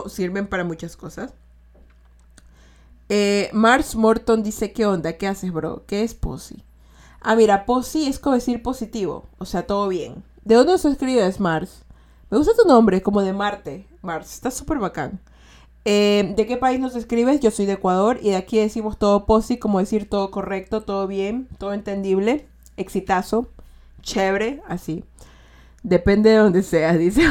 S1: sirven para muchas cosas. Eh, Mars Morton dice, ¿qué onda? ¿Qué haces, bro? ¿Qué es posi? Ah, mira, posi es como decir positivo, o sea, todo bien. ¿De dónde se escribes, Mars? Me gusta tu nombre, como de Marte. Mars, está súper bacán. Eh, ¿De qué país nos escribes? Yo soy de Ecuador y de aquí decimos todo posi, como decir todo correcto, todo bien, todo entendible, exitazo, chévere, así. Depende de donde sea, dice.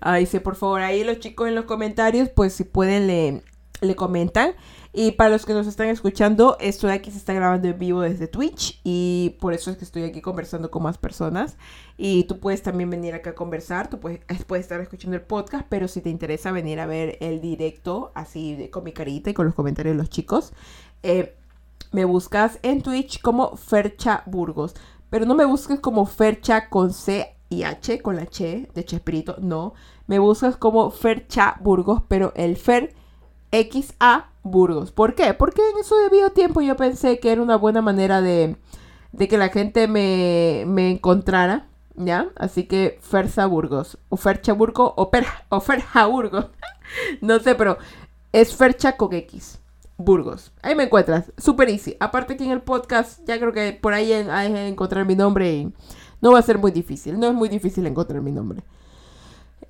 S1: Ahí dice, por favor, ahí los chicos en los comentarios, pues si pueden le, le comentan. Y para los que nos están escuchando, esto de aquí se está grabando en vivo desde Twitch y por eso es que estoy aquí conversando con más personas. Y tú puedes también venir acá a conversar, tú puedes, puedes estar escuchando el podcast, pero si te interesa venir a ver el directo así con mi carita y con los comentarios de los chicos, eh, me buscas en Twitch como Fercha Burgos. Pero no me busques como Fercha con C y H, con la Che de Chespirito, no. Me buscas como Fercha Burgos, pero el Fer XA Burgos. ¿Por qué? Porque en eso debido tiempo yo pensé que era una buena manera de, que la gente me, encontrara, ¿ya? Así que Ferza Burgos, o Fercha Burgos, o, o Ferja Burgos. no sé, pero es Fercha con X. Burgos. Ahí me encuentras. Super easy. Aparte que en el podcast ya creo que por ahí hay que encontrar mi nombre y no va a ser muy difícil. No es muy difícil encontrar mi nombre.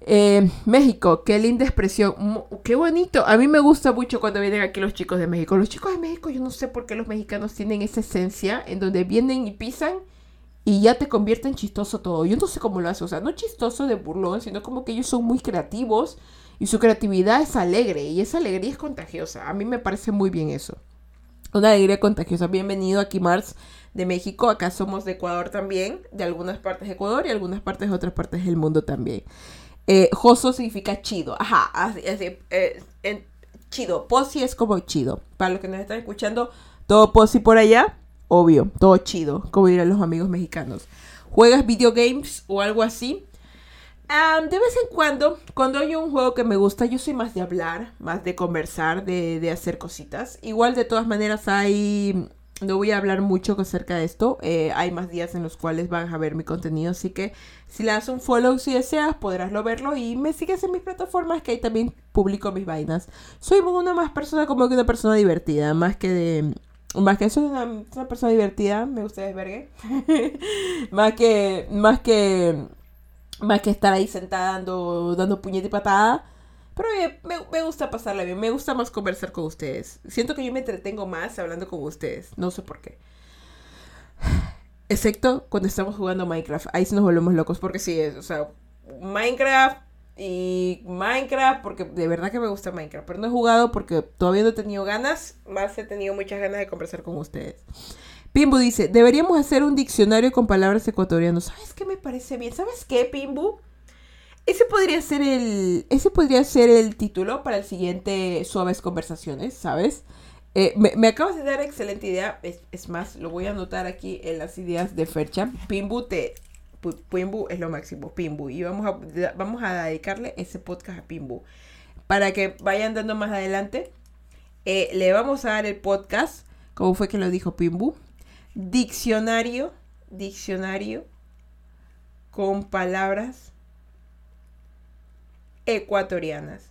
S1: Eh, México, qué linda expresión. Qué bonito. A mí me gusta mucho cuando vienen aquí los chicos de México. Los chicos de México, yo no sé por qué los mexicanos tienen esa esencia en donde vienen y pisan y ya te convierten chistoso todo. Yo no sé cómo lo hacen. O sea, no chistoso de burlón, sino como que ellos son muy creativos y su creatividad es alegre y esa alegría es contagiosa. A mí me parece muy bien eso. Una alegría contagiosa. Bienvenido aquí, Mars de México. Acá somos de Ecuador también, de algunas partes de Ecuador y algunas partes de otras partes del mundo también. Eh, joso significa chido. Ajá, así, eh, chido. Posi es como chido. Para los que nos están escuchando, todo posi por allá, obvio, todo chido, como dirán los amigos mexicanos. ¿Juegas videogames o algo así? de vez en cuando, cuando hay un juego que me gusta, yo soy más de hablar, más de conversar, de, de hacer cositas. Igual de todas maneras hay no voy a hablar mucho acerca de esto. Eh, hay más días en los cuales van a ver mi contenido. Así que si le das un follow si deseas, podrás lo verlo. Y me sigues en mis plataformas que ahí también publico mis vainas. Soy una más persona como que una persona divertida. Más que de. Más que soy una, persona divertida. Me gusta desvergue. más que. Más que. Más que estar ahí sentada dando, dando puñete y patada. Pero me, me, gusta pasarla bien, me gusta más conversar con ustedes. Siento que yo me entretengo más hablando con ustedes, no sé por qué. Excepto cuando estamos jugando Minecraft, ahí sí nos volvemos locos porque sí, es, o sea, Minecraft y Minecraft, porque de verdad que me gusta Minecraft, pero no he jugado porque todavía no he tenido ganas, más he tenido muchas ganas de conversar con ustedes. Pimbu dice, deberíamos hacer un diccionario con palabras ecuatorianas. ¿Sabes qué me parece bien? ¿Sabes qué, Pimbu? Ese podría ser el. Ese podría ser el título para el siguiente Suaves Conversaciones, ¿sabes? Eh, me, acabas de dar excelente idea. Es, más, lo voy a anotar aquí en las ideas de Fercha. Pimbu te. Pimbu es lo máximo, Pimbu. Y vamos a, vamos a dedicarle ese podcast a Pimbu. Para que vayan dando más adelante. Eh, le vamos a dar el podcast. como fue que lo dijo Pimbu? Diccionario. Diccionario. Con palabras ecuatorianas.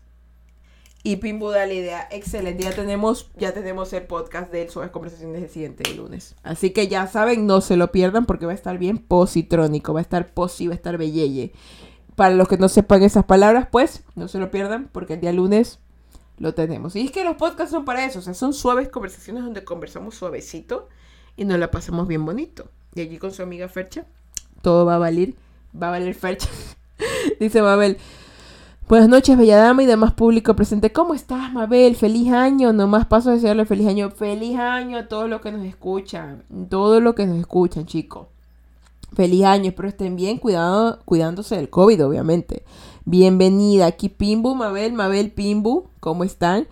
S1: Y Pimbu da la idea, excelente, ya tenemos, ya tenemos el podcast de Suaves Conversaciones el siguiente lunes. Así que ya saben, no se lo pierdan porque va a estar bien positrónico, va a estar posi, va a estar belleye. Para los que no sepan esas palabras, pues no se lo pierdan porque el día lunes lo tenemos. Y es que los podcasts son para eso, o sea, son suaves conversaciones donde conversamos suavecito y nos la pasamos bien bonito. Y allí con su amiga Fercha, todo va a valer, va a valer Fercha. Dice Mabel, Buenas noches, bella dama y demás público presente. ¿Cómo estás, Mabel? Feliz año. Nomás paso a desearle feliz año. Feliz año a todos los que nos escuchan. Todos los que nos escuchan, chicos. Feliz año. Espero estén bien, cuidado, cuidándose del COVID, obviamente. Bienvenida. Aquí Pimbu, Mabel, Mabel, Pimbu. ¿Cómo están?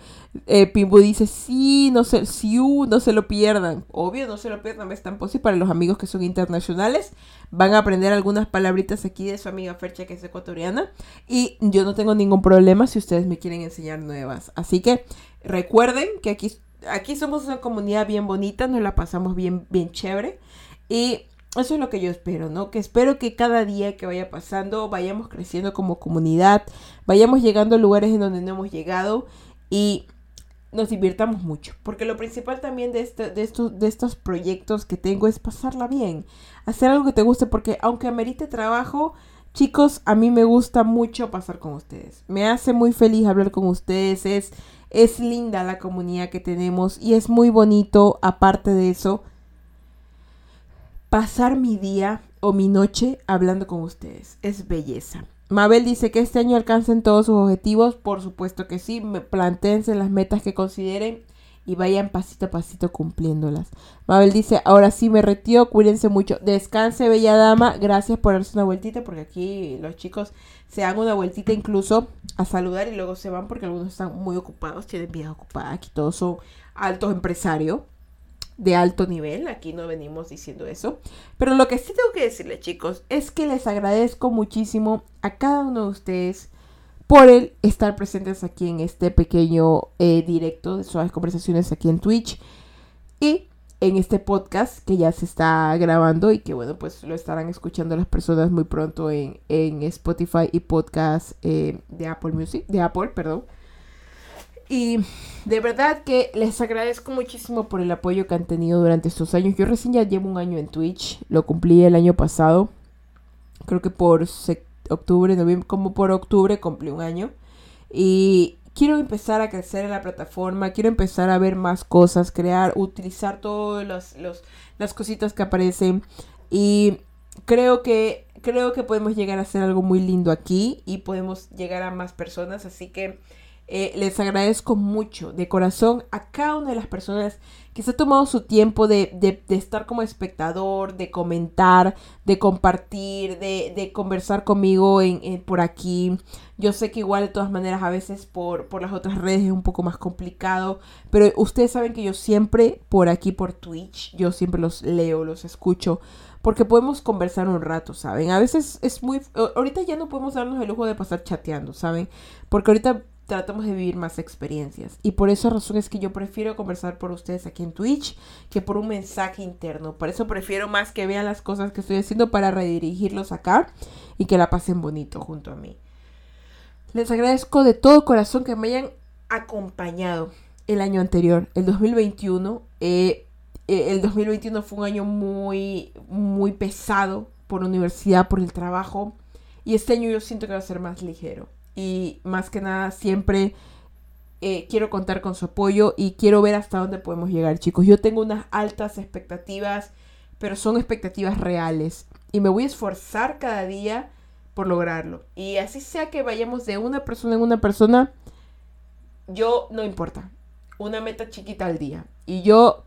S1: Eh, dice, sí, no se, sí, no se lo pierdan. Obvio, no se lo pierdan, es tan posible para los amigos que son internacionales. Van a aprender algunas palabritas aquí de su amiga Fercha, que es ecuatoriana. Y yo no tengo ningún problema si ustedes me quieren enseñar nuevas. Así que recuerden que aquí, aquí somos una comunidad bien bonita, nos la pasamos bien, bien chévere. Y eso es lo que yo espero, ¿no? Que espero que cada día que vaya pasando vayamos creciendo como comunidad, vayamos llegando a lugares en donde no hemos llegado y nos divirtamos mucho. Porque lo principal también de, este, de, estos, de estos proyectos que tengo es pasarla bien. Hacer algo que te guste. Porque aunque amerite trabajo, chicos, a mí me gusta mucho pasar con ustedes. Me hace muy feliz hablar con ustedes. Es, es linda la comunidad que tenemos. Y es muy bonito, aparte de eso, pasar mi día o mi noche hablando con ustedes. Es belleza. Mabel dice que este año alcancen todos sus objetivos. Por supuesto que sí. Planteense las metas que consideren y vayan pasito a pasito cumpliéndolas. Mabel dice, ahora sí me retiro, cuídense mucho. Descanse, bella dama. Gracias por darse una vueltita porque aquí los chicos se dan una vueltita incluso a saludar y luego se van porque algunos están muy ocupados, tienen vida ocupada. Aquí todos son altos empresarios de alto nivel, aquí no venimos diciendo eso. Pero lo que sí tengo que decirles chicos es que les agradezco muchísimo a cada uno de ustedes por el estar presentes aquí en este pequeño eh, directo de suaves conversaciones aquí en Twitch y en este podcast que ya se está grabando y que bueno pues lo estarán escuchando las personas muy pronto en, Spotify y podcast eh, de Apple Music, de Apple, perdón. Y de verdad que les agradezco muchísimo por el apoyo que han tenido durante estos años. Yo recién ya llevo un año en Twitch, lo cumplí el año pasado. Creo que por octubre, noviembre, como por octubre cumplí un año. Y quiero empezar a crecer en la plataforma, quiero empezar a ver más cosas, crear, utilizar todas los, las cositas que aparecen. Y creo que, creo que podemos llegar a hacer algo muy lindo aquí y podemos llegar a más personas. Así que Eh, les agradezco mucho de corazón a cada una de las personas que se ha tomado su tiempo de, de, estar como espectador, de comentar, de compartir, de, conversar conmigo en, por aquí. Yo sé que igual de todas maneras a veces por, por las otras redes es un poco más complicado, pero ustedes saben que yo siempre por aquí, por Twitch, yo siempre los leo, los escucho porque podemos conversar un rato, ¿saben? A veces es muy... Ahorita ya no podemos darnos el lujo de pasar chateando, ¿saben? Porque ahorita tratamos de vivir más experiencias. Y por esa razón es que yo prefiero conversar por ustedes aquí en Twitch que por un mensaje interno. Por eso prefiero más que vean las cosas que estoy haciendo para redirigirlos acá y que la pasen bonito junto a mí. Les agradezco de todo corazón que me hayan acompañado el año anterior, el 2021. Eh, eh, el 2021 fue un año muy, muy pesado por universidad, por el trabajo. Y este año yo siento que va a ser más ligero y más que nada siempre eh, quiero contar con su apoyo y quiero ver hasta dónde podemos llegar, chicos. Yo tengo unas altas expectativas, pero son expectativas reales y me voy a esforzar cada día por lograrlo. Y así sea que vayamos de una persona en una persona, yo no importa. Una meta chiquita al día. Y yo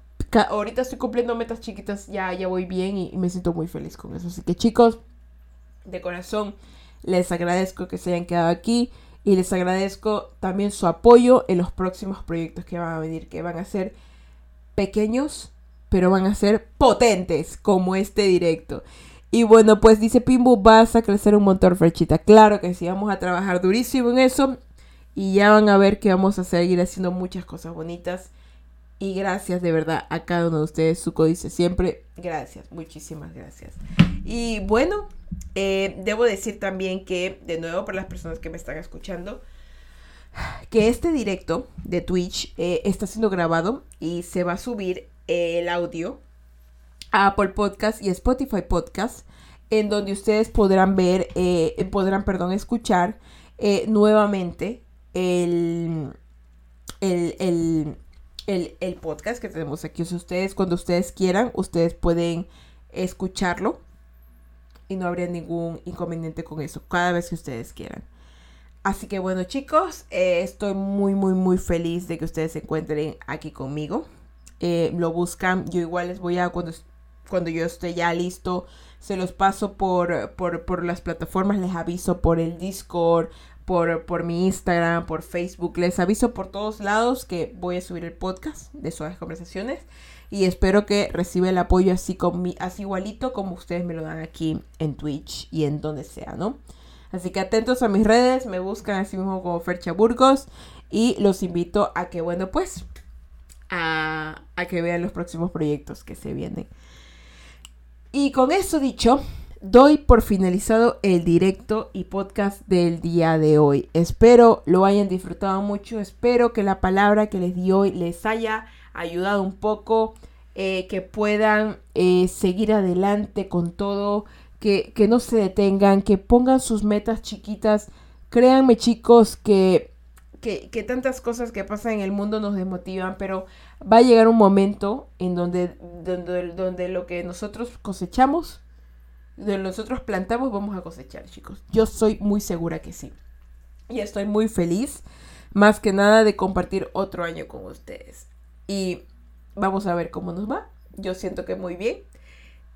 S1: ahorita estoy cumpliendo metas chiquitas, ya, ya voy bien y me siento muy feliz con eso. Así que chicos, de corazón, les agradezco que se hayan quedado aquí y les agradezco también su apoyo en los próximos proyectos que van a venir, que van a ser pequeños, pero van a ser potentes, como este directo. Y bueno, pues dice Pimbu, vas a crecer un montón, Ferchita. Claro que sí, vamos a trabajar durísimo en eso. Y ya van a ver que vamos a seguir haciendo muchas cosas bonitas. Y gracias de verdad a cada uno de ustedes. Suco dice siempre, gracias, muchísimas gracias. Y bueno, eh, debo decir también que, de nuevo, para las personas que me están escuchando, que este directo de Twitch eh, está siendo grabado y se va a subir el audio a Apple Podcast y Spotify Podcast, en donde ustedes podrán ver, eh, podrán, perdón, escuchar nuevamente el, el, el, podcast que tenemos aquí. Ustedes, cuando ustedes quieran, ustedes pueden escucharlo y no habría ningún inconveniente con eso, cada vez que ustedes quieran. Así que bueno chicos, eh, estoy muy muy muy feliz de que ustedes se encuentren aquí conmigo. Eh, lo buscan, yo igual les voy a, cuando, cuando yo esté ya listo, se los paso por, por, por las plataformas, les aviso por el Discord, por, por mi Instagram, por Facebook, les aviso por todos lados que voy a subir el podcast de Suaves Conversaciones y espero que reciba el apoyo así, con mi, así igualito como ustedes me lo dan aquí en Twitch y en donde sea, ¿no? Así que atentos a mis redes, me buscan así mismo como Fercha Burgos y los invito a que, bueno, pues, a, a que vean los próximos proyectos que se vienen. Y con eso dicho, doy por finalizado el directo y podcast del día de hoy. Espero lo hayan disfrutado mucho, espero que la palabra que les di hoy les haya ayudado un poco, eh, que puedan eh, seguir adelante con todo, que, que no se detengan, que pongan sus metas chiquitas. Créanme chicos que, que, que, tantas cosas que pasan en el mundo nos desmotivan, pero va a llegar un momento en donde, donde, donde lo que nosotros cosechamos, donde nosotros plantamos, vamos a cosechar, chicos. Yo soy muy segura que sí. Y estoy muy feliz, más que nada, de compartir otro año con ustedes. Y vamos a ver cómo nos va. Yo siento que muy bien.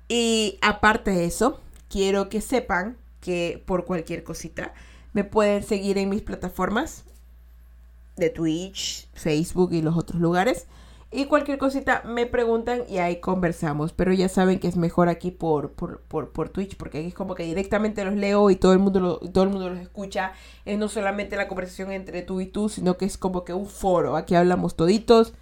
S1: Y aparte de eso, quiero que sepan que por cualquier cosita me pueden seguir en mis plataformas de Twitch, Facebook y los otros lugares. Y cualquier cosita me preguntan y ahí conversamos. Pero ya saben que es mejor aquí por, por, por, por Twitch, porque aquí es como que directamente los leo y todo el mundo todo el mundo los escucha. Es no solamente la conversación entre tú y tú, sino que es como que un foro. Aquí hablamos toditos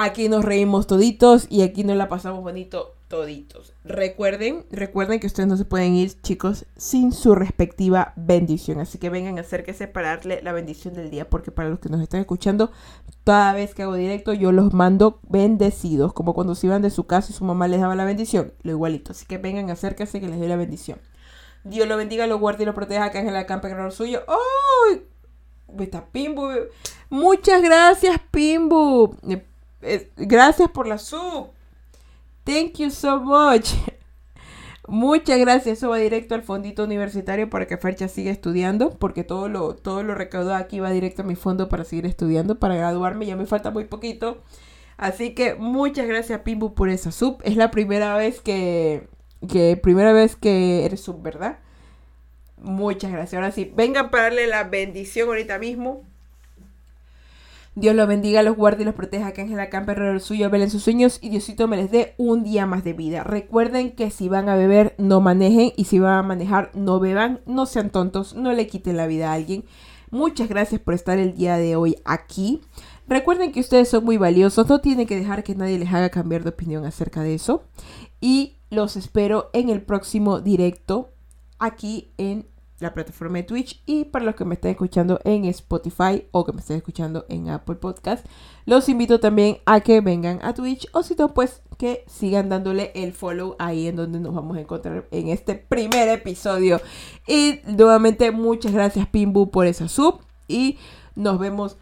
S1: Aquí nos reímos toditos y aquí nos la pasamos bonito toditos. Recuerden, recuerden que ustedes no se pueden ir, chicos, sin su respectiva bendición. Así que vengan acérquese para darle la bendición del día, porque para los que nos están escuchando, cada vez que hago directo yo los mando bendecidos, como cuando se iban de su casa y su mamá les daba la bendición, lo igualito. Así que vengan, acérquense que les doy la bendición. Dios lo bendiga, lo guarde y lo proteja, que Ángel campe el suyo. ¡Ay! Está Pimbu. Muchas gracias, Pimbu gracias por la sub. Thank you so much. Muchas gracias. Eso va directo al fondito universitario para que Fercha siga estudiando, porque todo lo, todo lo recaudado aquí va directo a mi fondo para seguir estudiando, para graduarme. Ya me falta muy poquito. Así que muchas gracias, Pimbu, por esa sub. Es la primera vez que, que primera vez que eres sub, ¿verdad? Muchas gracias. Ahora sí, vengan para darle la bendición ahorita mismo. Dios los bendiga, los guarde y los proteja, que Ángela Camper el suyo, velen sus sueños y Diosito me les dé un día más de vida. Recuerden que si van a beber, no manejen y si van a manejar, no beban, no sean tontos, no le quiten la vida a alguien. Muchas gracias por estar el día de hoy aquí. Recuerden que ustedes son muy valiosos, no tienen que dejar que nadie les haga cambiar de opinión acerca de eso. Y los espero en el próximo directo aquí en la plataforma de Twitch y para los que me estén escuchando en Spotify o que me estén escuchando en Apple Podcast, los invito también a que vengan a Twitch o si no, pues que sigan dándole el follow ahí en donde nos vamos a encontrar en este primer episodio. Y nuevamente muchas gracias Pimbu por esa sub y nos vemos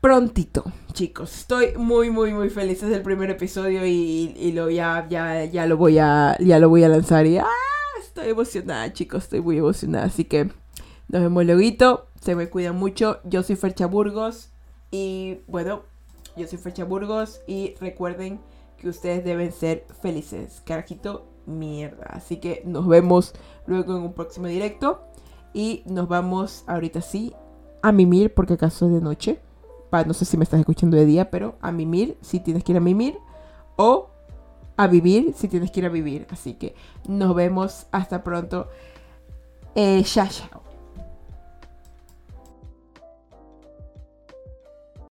S1: prontito, chicos. Estoy muy, muy, muy feliz. Es el primer episodio y, lo ya, ya, ya lo voy a, ya lo voy a lanzar y ¡ah! Estoy emocionada, chicos, estoy muy emocionada. Así que nos vemos luego. Se me cuidan mucho. Yo soy Fercha Burgos. Y bueno, yo soy Fercha Burgos. Y recuerden que ustedes deben ser felices. Carajito, mierda. Así que nos vemos luego en un próximo directo. Y nos vamos ahorita sí a mimir, porque acaso es de noche. no sé si me estás escuchando de día, pero a mimir si tienes que ir a mimir. O a vivir si tienes que ir a vivir. Así que nos vemos hasta pronto. Eh, chao, chao.